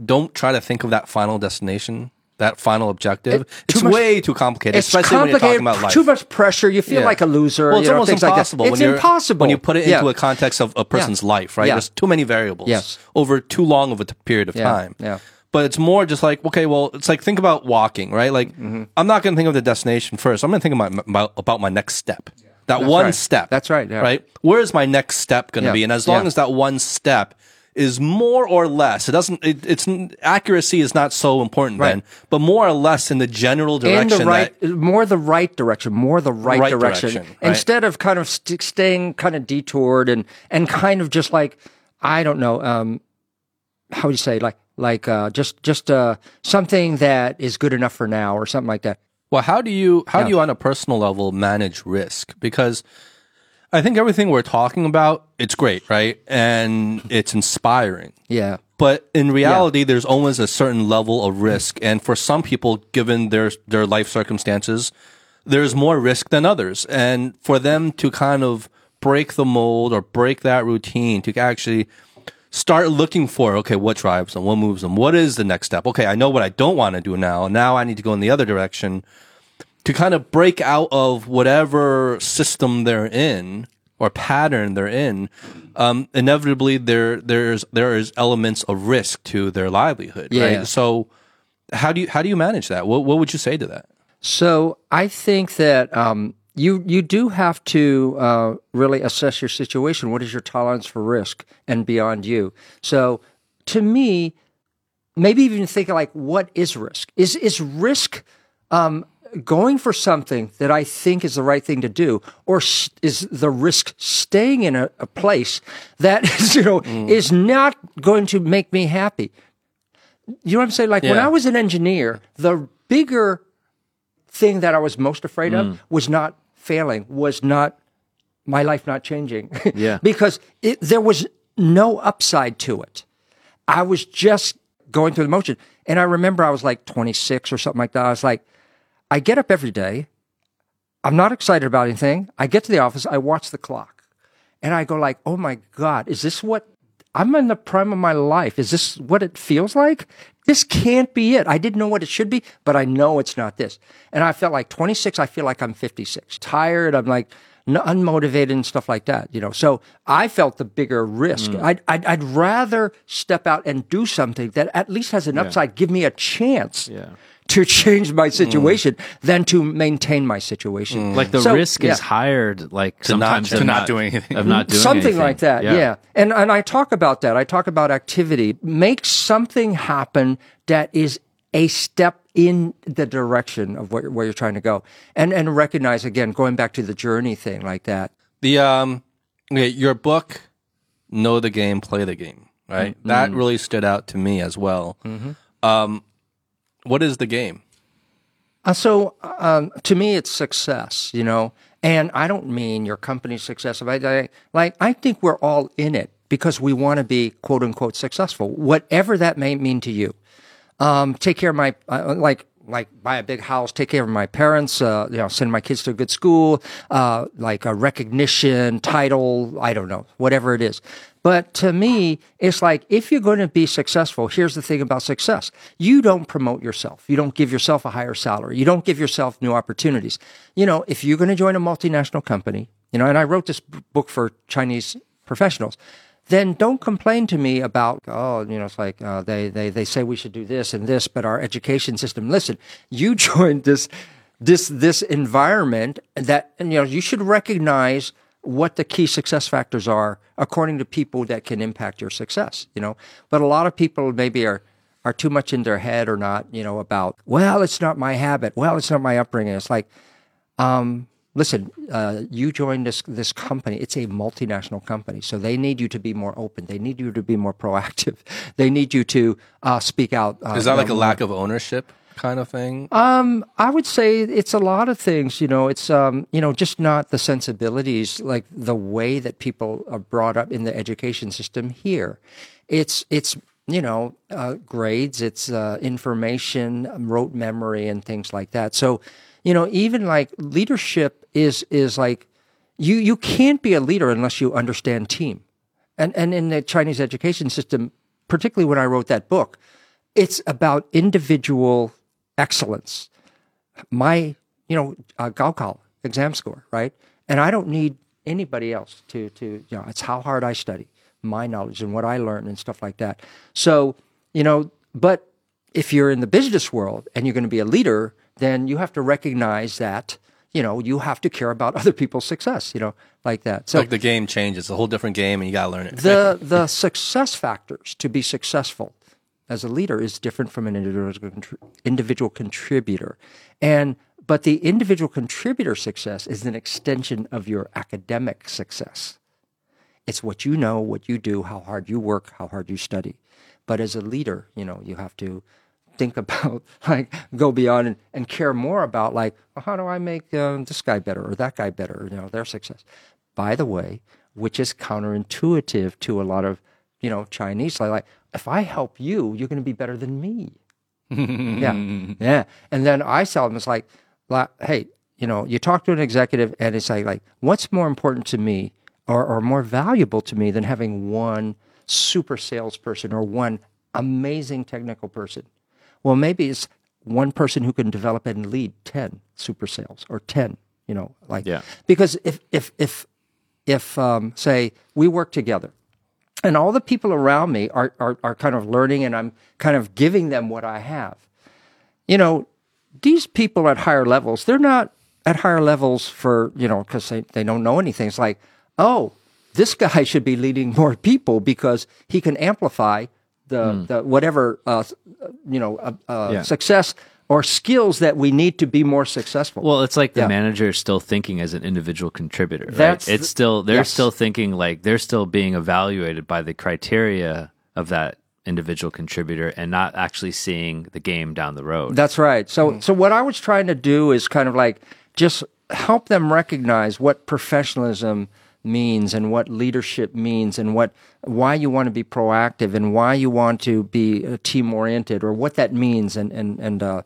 don't try to think of that final destination, that final objective. too it's much- way too complicated, It's especially when you're talking complicated. about life. Too much pressure. You feel Yeah. like a loser. Well, it's you know, almost impossible Like when. It's you're impossible when you put it Yeah. into a context of a person's life, right? Yeah. There's too many variables Yes. over too long of a t- period of Yeah. time. Yeah. But it's more just like okay, well, it's like think about walking, right? Like Mm-hmm. I'm not going to think of the destination first. I'm going to think about, about about my next step. That one right. step. That's right, yeah. Right. Where is my next step going to Yeah. be? And as long Yeah. as that one step is more or less, it doesn't. It, it's accuracy is not so important Right. then, but more or less in the general direction. the right, more the right direction, more the right, Right direction, direction, right. instead of kind of st- staying kind of detoured and and kind of just like I don't know, um, how would you say like like uh, just just uh, something that is good enough for now or something like that. Well, how do you how Yeah. do you on a personal level manage risk? Because I think everything we're talking about, it's great, right? And it's inspiring. Yeah, But in reality, there's always a certain level of risk. And for some people, given their their life circumstances, there's more risk than others. And for them to kind of break the mold or break that routine, to actually start looking for okay, what drives them, what moves them, what is the next step? Okay, I know what I don't want to do now. Now I need to go in the other direction to kind of break out of whatever system they're in or pattern they're in. Um, inevitably, there there's there is elements of risk to their livelihood. Yeah. Right? So how do you how do you manage that? What what would you say to that? So I think that um, you you do have to uh, really assess your situation. What is your tolerance for risk and beyond you? So to me, maybe even think like, what is risk? Is is risk um, going for something that I think is the right thing to do, or is the risk staying in a, a place that is, you know is not going to make me happy? You know what I'm saying? Like when I was an engineer, the bigger thing that I was most afraid of was not failing, was not my life not changing. Yeah. because it, there was no upside to it. I was just going through the motion. And I remember I was like 26 or something like that. I was like, I get up every day. I'm not excited about anything. I get to the office. I watch the clock and I go like, oh my God, is this what I'm in the prime of my life? Is this what it feels like? This can't be it. I didn't know what it should be, but I know it's not this. And I felt like 26, I feel like I'm 56. Tired. I'm like unmotivated and stuff like that, you know. So I felt the bigger risk. Mm. I'd, I'd, I'd rather step out and do something that at least has an upside, give me a chance Yeah. To change my mm. situation than to maintain my situation. Mm. Like the So, risk yeah. is hired, like sometimes to of not do anything. of not doing something anything. like that yeah. and and i talk about that i talk about activity make something happen that is a step in the direction of where, where you're trying to go and and recognize again going back to the journey thing like that The um, okay, your book, know the game, play the game, right? Mm-hmm. That mm. really stood out to me as well. Mm-hmm. Um, what is the game? Uh, so um, to me, it's success, you know, and I don't mean your company's success. I, I, like I think we're all in it because we want to be quote unquote successful, whatever that may mean to you. Um, take care of my uh, like like buy a big house, take care of my parents, uh, you know, send my kids to a good school, uh, like a recognition, title, I don't know, whatever it is. But to me, it's like if you're going to be successful, here's the thing about success. You don't promote yourself. You don't give yourself a higher salary. You don't give yourself new opportunities. You know, if you're going to join a multinational company, you know, and I wrote this book for Chinese professionals, then don't complain to me about oh you know it's like uh, they they they say we should do this and this but our education system listen you joined this this this environment that you know you should recognize what the key success factors are according to people that can impact your success you know but a lot of people maybe are are too much in their head or not you know about well it's not my habit well it's not my upbringing it's like um, listen, uh, you joined this this company. It's a multinational company, so they need you to be more open. They need you to be more proactive. They need you to uh, speak out. Uh, Is that like a know, lack of ownership kind of thing? um, I would say it's a lot of things. You know, it's um, you know, just not the sensibilities, like the way that people are brought up in the education system here. It's it's you know uh, grades, it's uh, information, rote memory, and things like that. So, you know, even like leadership is is like you you can't be a leader unless you understand team. And and in the Chinese education system, particularly when I wrote that book, it's about individual excellence. My, you know, uh, Gaokao exam score, right? And I don't need anybody else to to you know. It's how hard I study, my knowledge and what I learn and stuff like that. So you know, but if you're in the business world and you're going to be a leader, then you have to recognize that you know you have to care about other people's success. You know, like that. So like the game changes, a whole different game, and you got to learn it. the the success factors to be successful as a leader is different from an individual individual contributor, and but the individual contributor success is an extension of your academic success. It's what you know, what you do, how hard you work, how hard you study. But as a leader, you know, you have to think about like go beyond and, and care more about like well, how do I make uh, this guy better or that guy better, you know, their success. By the way, which is counterintuitive to a lot of you know Chinese like if I help you, you're going to be better than me. yeah, yeah. And then I sell them it's like, hey, you know, you talk to an executive and it's like, like, what's more important to me or, or more valuable to me than having one super salesperson or one amazing technical person. Well, maybe it's one person who can develop and lead 10 super sales or 10, you know, like, Yeah. because if, if, if, if, um, say we work together and all the people around me are, are, are kind of learning and I'm kind of giving them what I have, you know, these people at higher levels, they're not at higher levels for, you know, because they, they don't know anything. It's like, oh, this guy should be leading more people because he can amplify the, the whatever, uh, you know, uh, uh, Yeah. success or skills that we need to be more successful. Well, it's like the Yeah. manager is still thinking as an individual contributor. Right? That's it's still they're yes. still thinking like they're still being evaluated by the criteria of that individual contributor and not actually seeing the game down the road. That's right. So, so what I was trying to do is kind of like just help them recognize what professionalism means and what leadership means and what why you want to be proactive and why you want to be uh, team oriented or what that means and and and uh,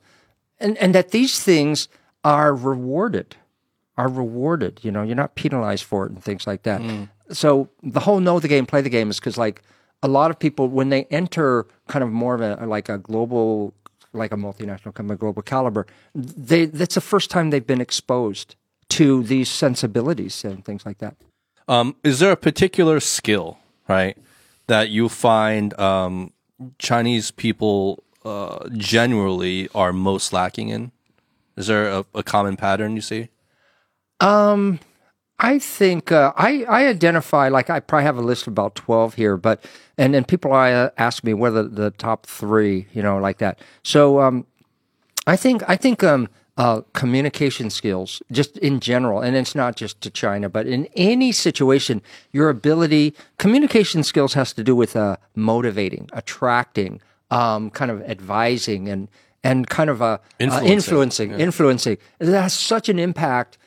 and and that these things are rewarded are rewarded you know you're not penalized for it and things like that. So the whole know the game play the game is because like a lot of people when they enter kind of more of a like a global like a multinational company global caliber they that's the first time they've been exposed to these sensibilities and things like that. Um, is there a particular skill, right, that you find um, Chinese people uh, generally are most lacking in? Is there a, a common pattern you see? Um, I think uh, I I identify like I probably have a list of about twelve here, but and then people uh, ask me the, the top three, you know, like that. So um, I think I think um, uh, communication skills, just in general, and it's not just to China, but in any situation, your ability communication skills has to do with uh, motivating, attracting, um, kind of advising, and and kind of uh, Influencing. uh, influencing, influencing. It has such an impact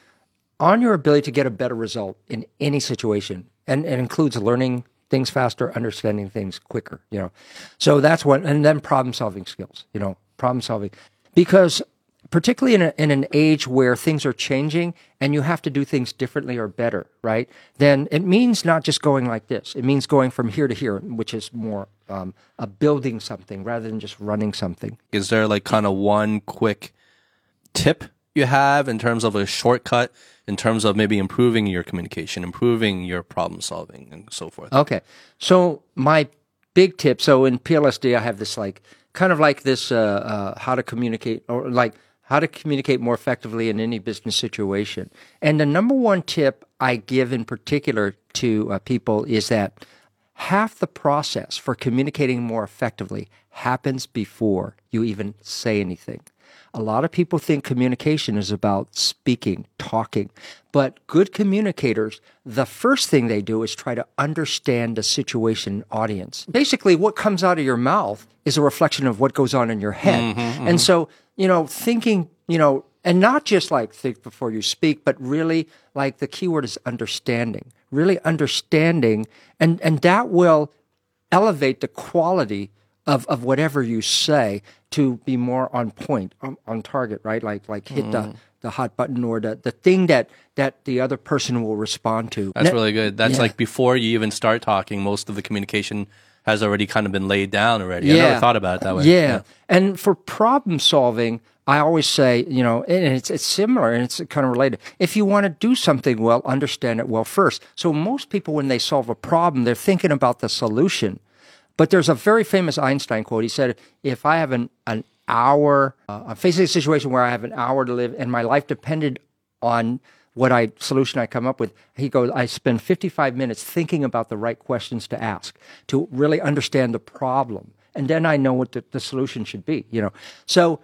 on your ability to get a better result in any situation and it includes learning things faster understanding things quicker you know so that's what and then problem solving skills you know problem solving because particularly in, a, in an age where things are changing and you have to do things differently or better right then it means not just going like this it means going from here to here which is more um, a building something rather than just running something Is there like kind of one quick tip you have in terms of a shortcut, in terms of maybe improving your communication, improving your problem solving, and so forth? Okay. So my big tip. So in PLSD, I have this like kind of like this uh, uh, how to communicate or like how to communicate more effectively in any business situation. And the number one tip I give in particular to uh, people is that half the process for communicating more effectively happens before you even say anything. A lot of people think communication is about speaking, talking, but good communicators, the first thing they do is try to understand the situation audience. Basically, what comes out of your mouth is a reflection of what goes on in your head. Mm-hmm, mm-hmm. And so, you know, thinking, you know, and not just like think before you speak, but really like the key word is understanding, really understanding, and, and that will elevate the quality of, of whatever you say to be more on point, on, on target, right? Like like hit the, mm. the hot button or the, the thing that, that the other person will respond to. That's really good. That's Yeah. like before you even start talking, most of the communication has already kind of been laid down already. I never thought about it that way. Yeah. And for problem solving, I always say, you know, and it's it's similar and it's kind of related. If you want to do something well, understand it well first. So most people, when they solve a problem, they're thinking about the solution. But there's a very famous Einstein quote. He said, "If I have an an hour, uh, I'm facing a situation where I have an hour to live, and my life depended on." What I solution I come up with, he goes. I spend 55 minutes thinking about the right questions to ask to really understand the problem, and then I know what the, the solution should be. You know, so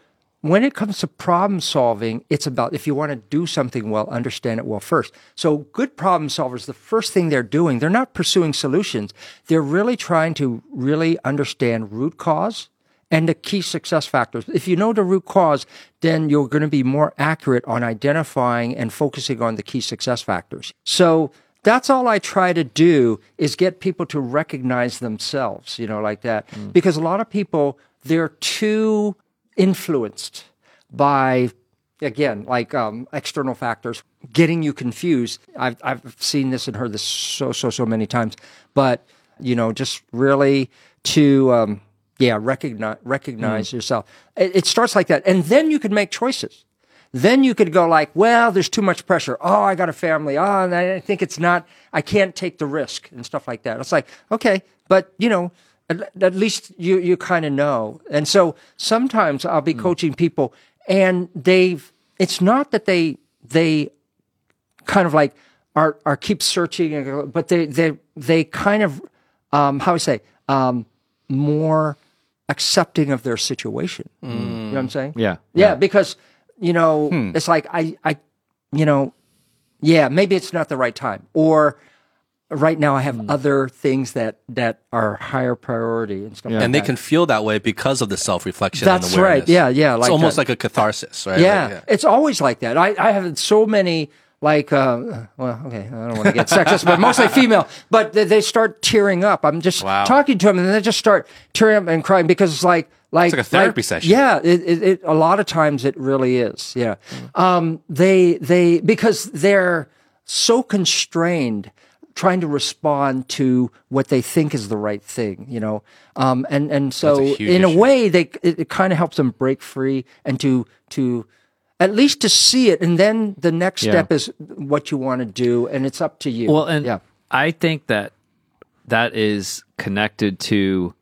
when it comes to problem solving, it's about if you want to do something well, understand it well first. So good problem solvers, the first thing they're doing, they're not pursuing solutions. They're really trying to really understand root cause and the key success factors. If you know the root cause, then you're going to be more accurate on identifying and focusing on the key success factors. So that's all I try to do is get people to recognize themselves, you know, like that. Mm. Because a lot of people, they're too influenced by again like um, external factors getting you confused I've, I've seen this and heard this so so so many times but You know, just really to um, yeah recognize recognize yourself. It, it starts like that, and then you can make choices. Then you could go like, well, there's too much pressure. Oh, I got a family. Oh, and I think it's not. I can't take the risk and stuff like that. It's like okay, but you know. At, least you you kind of know, and so sometimes I'll be coaching people, and they've. It's not that they they kind of like are are keep searching, but they they they kind of um, how I say um, more accepting of their situation. You know what I'm saying? Yeah. Yeah, because you know it's like I I you know yeah maybe it's not the right time or right now I have other things that that are higher priority and stuff. like and they that. can feel that way because of the self reflection. That's and awareness. right. Yeah, yeah, it's like almost that. like a catharsis, right? Yeah, Like, it's always like that. I, I have so many like uh, well, okay, I don't want to get sexist, but mostly female. But they, they start tearing up. I'm just Wow. talking to them, and they just start tearing up and crying because it's like like like a therapy session. Yeah, it, it, it a lot of times it really is. Yeah, um, they they because they're so constrained trying to respond to what they think is the right thing, you know, um, and and so a huge in a issue. way they it, it kind of helps them break free and to to at least to see it, and then the next Yeah. step is what you want to do, and it's up to you. Well, and yeah, I think that that is connected to,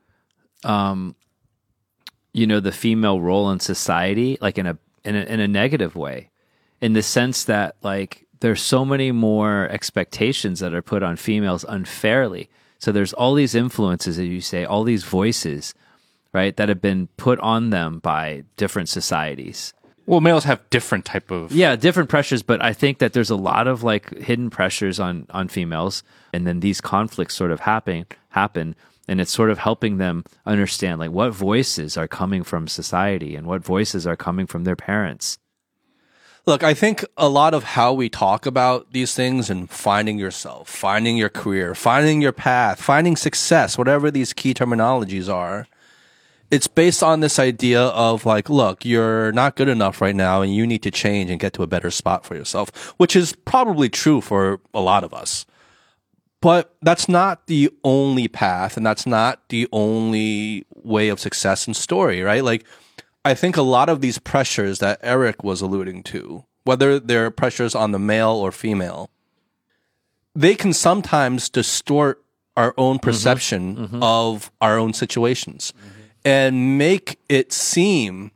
um, you know, the female role in society, like in a in a, in a negative way, in the sense that like there's so many more expectations that are put on females unfairly. So there's all these influences, as you say, all these voices, right, that have been put on them by different societies. Well, males have different type of. Yeah, different pressures, but I think that there's a lot of like hidden pressures on on females, and then these conflicts sort of happen happen, and it's sort of helping them understand like what voices are coming from society and what voices are coming from their parents. Look, I think a lot of how we talk about these things and finding yourself, finding your career, finding your path, finding success, whatever these key terminologies are, it's based on this idea of like, look, you're not good enough right now and you need to change and get to a better spot for yourself, which is probably true for a lot of us. But that's not the only path and that's not the only way of success and story, right? Like, I think a lot of these pressures that Eric was alluding to, whether they're pressures on the male or female, they can sometimes distort our own mm-hmm. perception mm-hmm. of our own situations and make it seem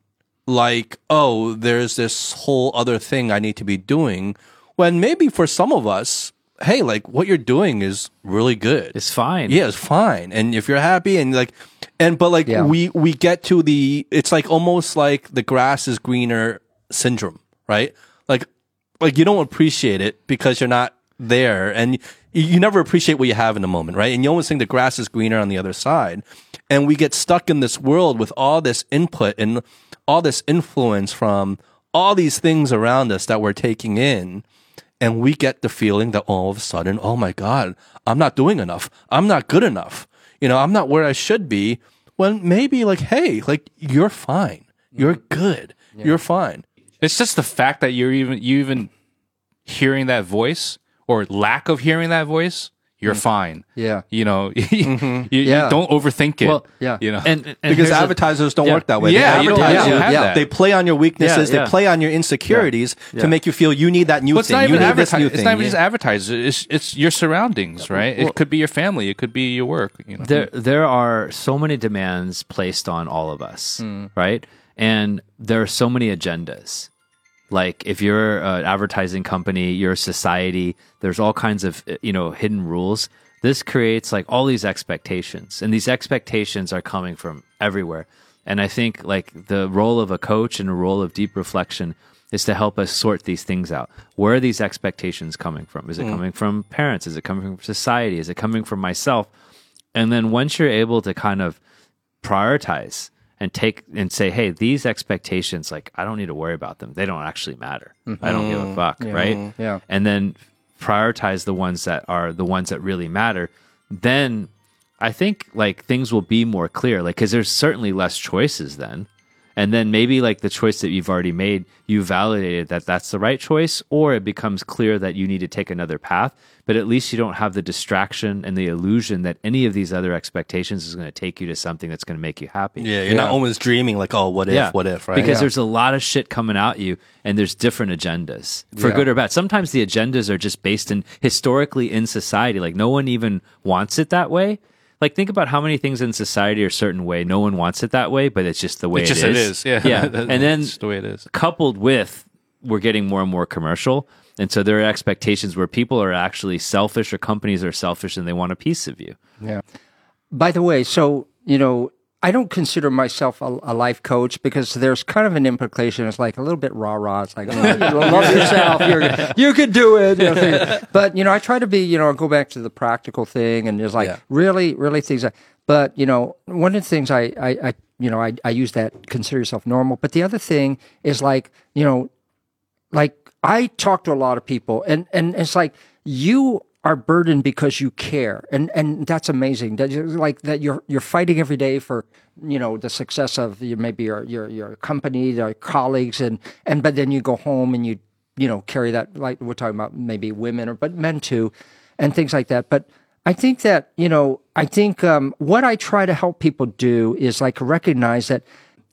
like, oh, there's this whole other thing I need to be doing. When maybe for some of us, hey, like what you're doing is really good. It's fine. Yeah, it's fine. And if you're happy and like, and but like Yeah. we we get to the, it's like almost like the grass is greener syndrome, right? Like, like you don't appreciate it because you're not there, and you, you never appreciate what you have in the moment, right? And you always think the grass is greener on the other side, and we get stuck in this world with all this input and all this influence from all these things around us that we're taking in and we get the feeling that all of a sudden, oh my God, I'm not doing enough. I'm not good enough. You know, I'm not where I should be. When maybe like, hey, like you're fine. You're mm-hmm. good. You're fine. It's just the fact that you're even you even hearing that voice or lack of hearing that voice. You're mm. fine. Yeah. You know, mm-hmm. you, you Yeah. don't overthink it. Well, Yeah. You know, And, and Because here's the- advertisers don't yeah. work that way. Yeah, they you don't advertise have- you. you have that. They play on your weaknesses. Yeah, yeah. They play on your insecurities Yeah. to make you feel you need that new Well, it's thing. not you even need this new advertising. It's thing. not even Yeah. just advertisers. It's it's your surroundings, right? well- it could be your family. It could be your work. You know, there there are so many demands placed on all of us, mm. right? And there are so many agendas. Like if you're an advertising company, you're a society, there's all kinds of uh, you know hidden rules. This creates like all these expectations, and these expectations are coming from everywhere. And I think like the role of a coach and a role of deep reflection is to help us sort these things out. Where are these expectations coming from? Is it coming from parents? Is it coming from society? Is it coming from myself? And then once you're able to kind of prioritize and take and say, hey, these expectations, like I don't need to worry about them. They don't actually matter. I don't give a mm-hmm. fuck, right? Mm-hmm. Yeah. And then prioritize the ones that are the ones that really matter. Then I think like things will be more clear, like because there's certainly less choices then. And then maybe like the choice that you've already made, you validated that that's the right choice, or it becomes clear that you need to take another path. But at least you don't have the distraction and the illusion that any of these other expectations is going to take you to something that's going to make you happy. Yeah, you're not always dreaming like, oh, what if, what if, right? Because Yeah. there's a lot of shit coming at you, and there's different agendas for good or bad. Sometimes the agendas are just based in historically in society. Like no one even wants it that way. Like think about how many things in society are a certain way. No one wants it that way, but it's just the way It's just it it is. is. Yeah. yeah. And then just the way it is. coupled with we're getting more and more commercial. And so there are expectations where people are actually selfish or companies are selfish and they want a piece of you. Yeah. By the way, so you know, I don't consider myself a, a life coach because there's kind of an implication. It's like a little bit rah rah. It's like, oh, you love yourself. You're, you could do it. You know, but you know, I try to be. You know, go back to the practical thing, and there's like Yeah. really, really things. But you know, one of the things I, I, I you know, I, I use that consider yourself normal. But the other thing is like, you know, like I talk to a lot of people and and it's like you are burdened because you care. And and that's amazing that like that you're you're fighting every day for you know the success of your maybe your your your company your colleagues and and but then you go home and you you know carry that like we're talking about maybe women or but men too and things like that. But I think that you know I think um, what I try to help people do is like recognize that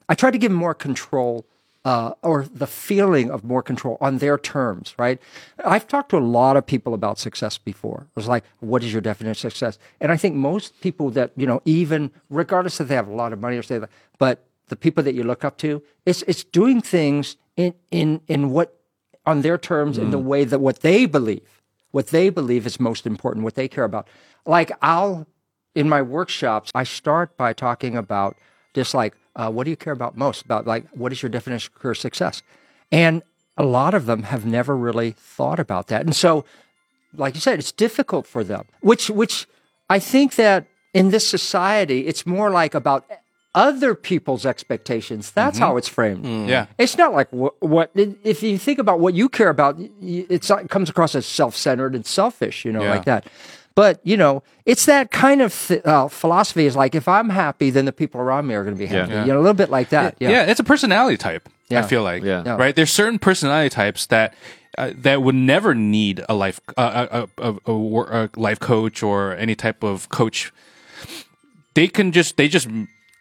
I try to give more control uh, or the feeling of more control on their terms, right? I've talked to a lot of people about success before. It was like, what is your definition of success? And I think most people that, you know, even regardless if they have a lot of money or say that, but the people that you look up to, it's, it's doing things in, in, in what, on their terms, in the way that what they believe, what they believe is most important, what they care about. Like I'll, in my workshops, I start by talking about just like, uh, what do you care about most? About like, what is your definition of career success? And a lot of them have never really thought about that. And so, like you said, it's difficult for them, which, which I think that in this society, it's more like about other people's expectations. That's how it's framed. Yeah. It's not like what, what if you think about what you care about, y- y- it's not, it comes across as self-centered and selfish, you know, Yeah. like that. But you know, it's that kind of th- uh, philosophy. Is like if I'm happy, then the people around me are going to be happy. Yeah. You know, a little bit like that. Yeah. Yeah. it's a personality type. I feel like, Yeah. Yeah. right. There's certain personality types that uh, that would never need a life uh, a, a, a, a life coach or any type of coach. They can just they just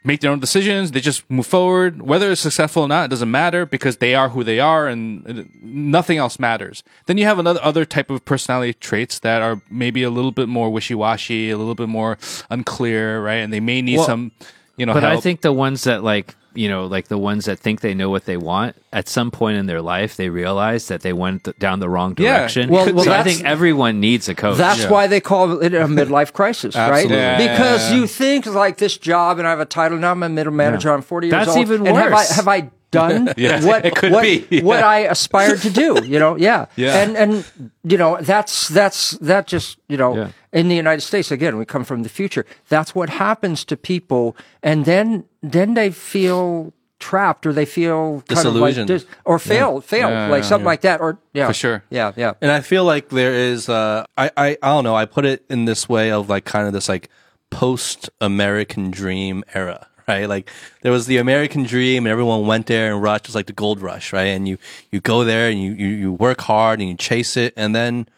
make their own decisions. They just move forward. Whether it's successful or not, it doesn't matter because they are who they are, and nothing else matters. Then you have another other type of personality traits that are maybe a little bit more wishy washy, a little bit more unclear, right? And they may need Well, some, you know, But I think the ones that like you know, like the ones that think they know what they want, at some point in their life, they realize that they went th- down the wrong Yeah. direction. Well- well, so I think everyone needs a coach. That's why they call it a midlife crisis, right? Yeah, yeah, because yeah. you think like this job, and I have a title now. I'm a middle manager. I'm 40 years That's old. even and have I worse. have I done Yeah, what it could what, be. Yeah. what I aspired to do? You know, yeah, Yeah. And and you know that's that's that just you know Yeah. in the United States again we come from the future. That's what happens to people, and then then they feel trapped or they feel kind of like Disillusioned. dis- or failed failed Yeah, like yeah, something yeah. like that or yeah For sure. yeah yeah And I feel like there is, uh, I, I, I don't know, I put it in this way of like kind of this like post American dream era, right? Like there was the American dream and everyone went there and rushed. It's like the gold rush, right? And you, you go there and you, you, you work hard and you chase it. And then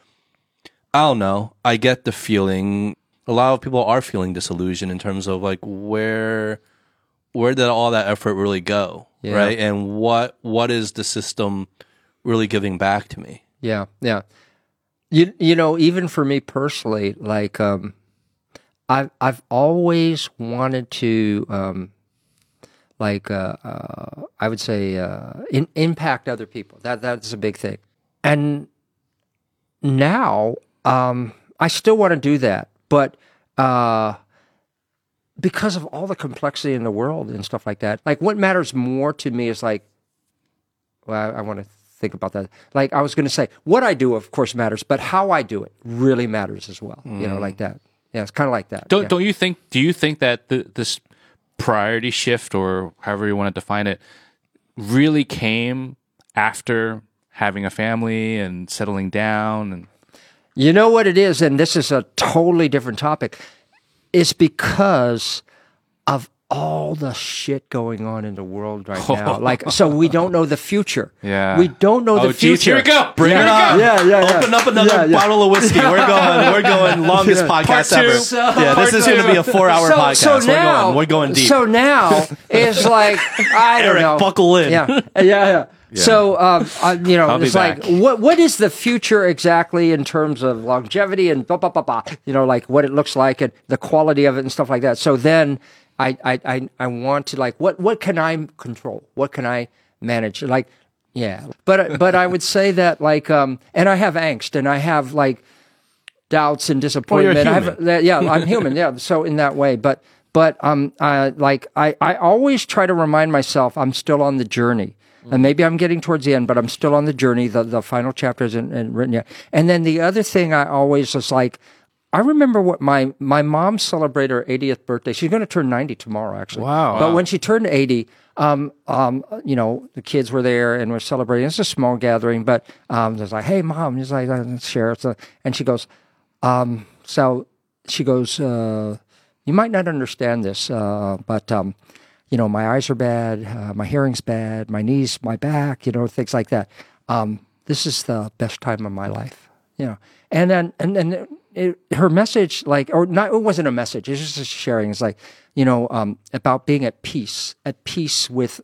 I don't know, I get the feeling a lot of people are feeling disillusioned in terms of like where, where did all that effort really go? Yeah. Right. And what, what is the system really giving back to me? Yeah, yeah. You you know, even for me personally, like um, I've I've always wanted to um, like uh, uh, I would say uh, in, impact other people. That that's a big thing. And now um, I still want to do that, but uh, because of all the complexity in the world and stuff like that, like what matters more to me is like well, I, I want to think about that. Like I was going to say, what I do, of course, matters, but how I do it really matters as well. You know, like that. Yeah, it's kind of like that. Don't yeah. don't you think? Do you think that the, this priority shift, or however you want to define it, really came after having a family and settling down? And You know what it is, and this is a totally different topic. It's because of all the shit going on in the world right now. Like, so we don't know the future. Yeah. We don't know Oh, the geez, future. here we go. Bring yeah. it on. Yeah, yeah, yeah. Open up another Yeah, yeah. bottle of whiskey. We're going. We're going longest Yeah. podcast Part two. ever. So- yeah, this is going to be a four-hour so, podcast. so we're now, going. We're going deep. So now is like I don't Eric, know. buckle in. Yeah, yeah, yeah. So um, uh, you know, I'll it's like what what is the future exactly in terms of longevity and blah blah blah blah. You know, like what it looks like and the quality of it and stuff like that. So then I I I, I want to like what what can I control? What can I manage? Like yeah, but but I would say that like um, and I have angst and I have like doubts and disappointment. I have, human. that- yeah, I'm human. Yeah, so in that way, but but um, uh, like I I always try to remind myself I'm still on the journey. And maybe I'm getting towards the end, but I'm still on the journey. The the final chapter isn't, isn't written yet. And then the other thing I always was like, I remember what my my mom celebrated her 80th birthday. She's going to turn 90 tomorrow, actually. Wow. But when she turned 80, um, um, you know, the kids were there and we're celebrating. It's a small gathering, but um, there's like, hey, mom, he's like, share. And she goes, um, so she goes, uh, you might not understand this, uh, but um, you know, my eyes are bad, uh, my hearing's bad, my knees, my back, you know, things like that. Um, this is the best time of my life, you know. And then, and then it, her message, like, or not, it wasn't a message. It's just a sharing. It's like, you know, um, about being at peace, at peace with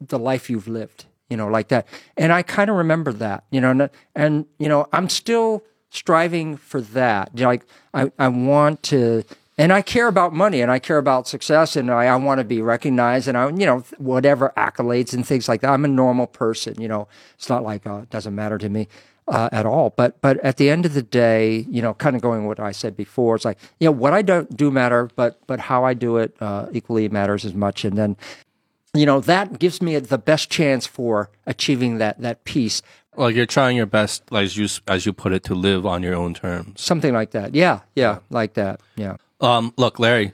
the life you've lived, you know, like that. And I kind of remember that, you know, and, and you know, I'm still striving for that. You know, like, I, I want to and I care about money and I care about success and I, I want to be recognized and I, you know, whatever accolades and things like that. I'm a normal person, you know, it's not like, uh, it doesn't matter to me. Uh, at all, but but at the end of the day, you know, kind of going what I said before, it's like, you know, what I don't do matter, but but how I do it uh, equally matters as much. And then, you know, that gives me the best chance for achieving that that peace, like you're trying your best, like as you as you put it, to live on your own terms. something like that. Yeah, yeah, like that. Yeah. Um, look, Larry,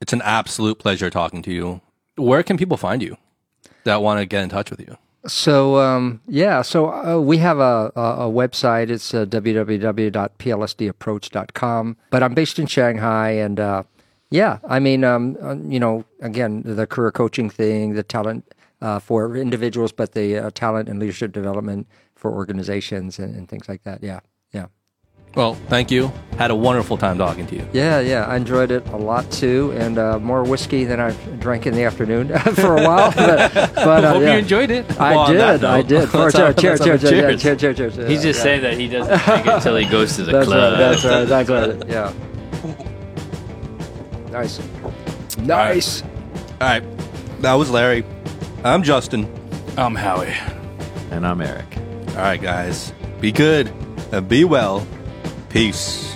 it's an absolute pleasure talking to you. Where can people find you that want to get in touch with you? So um, yeah, so uh, we have a, a, a website. It's uh, www.plsdapproach.com. But I'm based in Shanghai, and uh, yeah, I mean, um, uh, you know, again, the career coaching thing, the talent uh, for individuals, but the uh, talent and leadership development for organizations and, and things like that. Yeah, yeah. Well, thank you. Had a wonderful time talking to you. Yeah, yeah, I enjoyed it a lot too, and uh, more whiskey than I've drank in the afternoon for a while. But, but uh, Hope yeah. you enjoyed it. I Well, did, I did. Cheers, cheers, let's have a cheers, cheers, cheers. cheers, cheers, cheers. He's just Yeah. saying that he doesn't drink it until he goes to the That's club. right. That's right. That's right. Yeah. Nice. Nice. All right, that was Larry. I'm Justin. I'm Howie. And I'm Eric. All right, guys, be good and be well. Peace.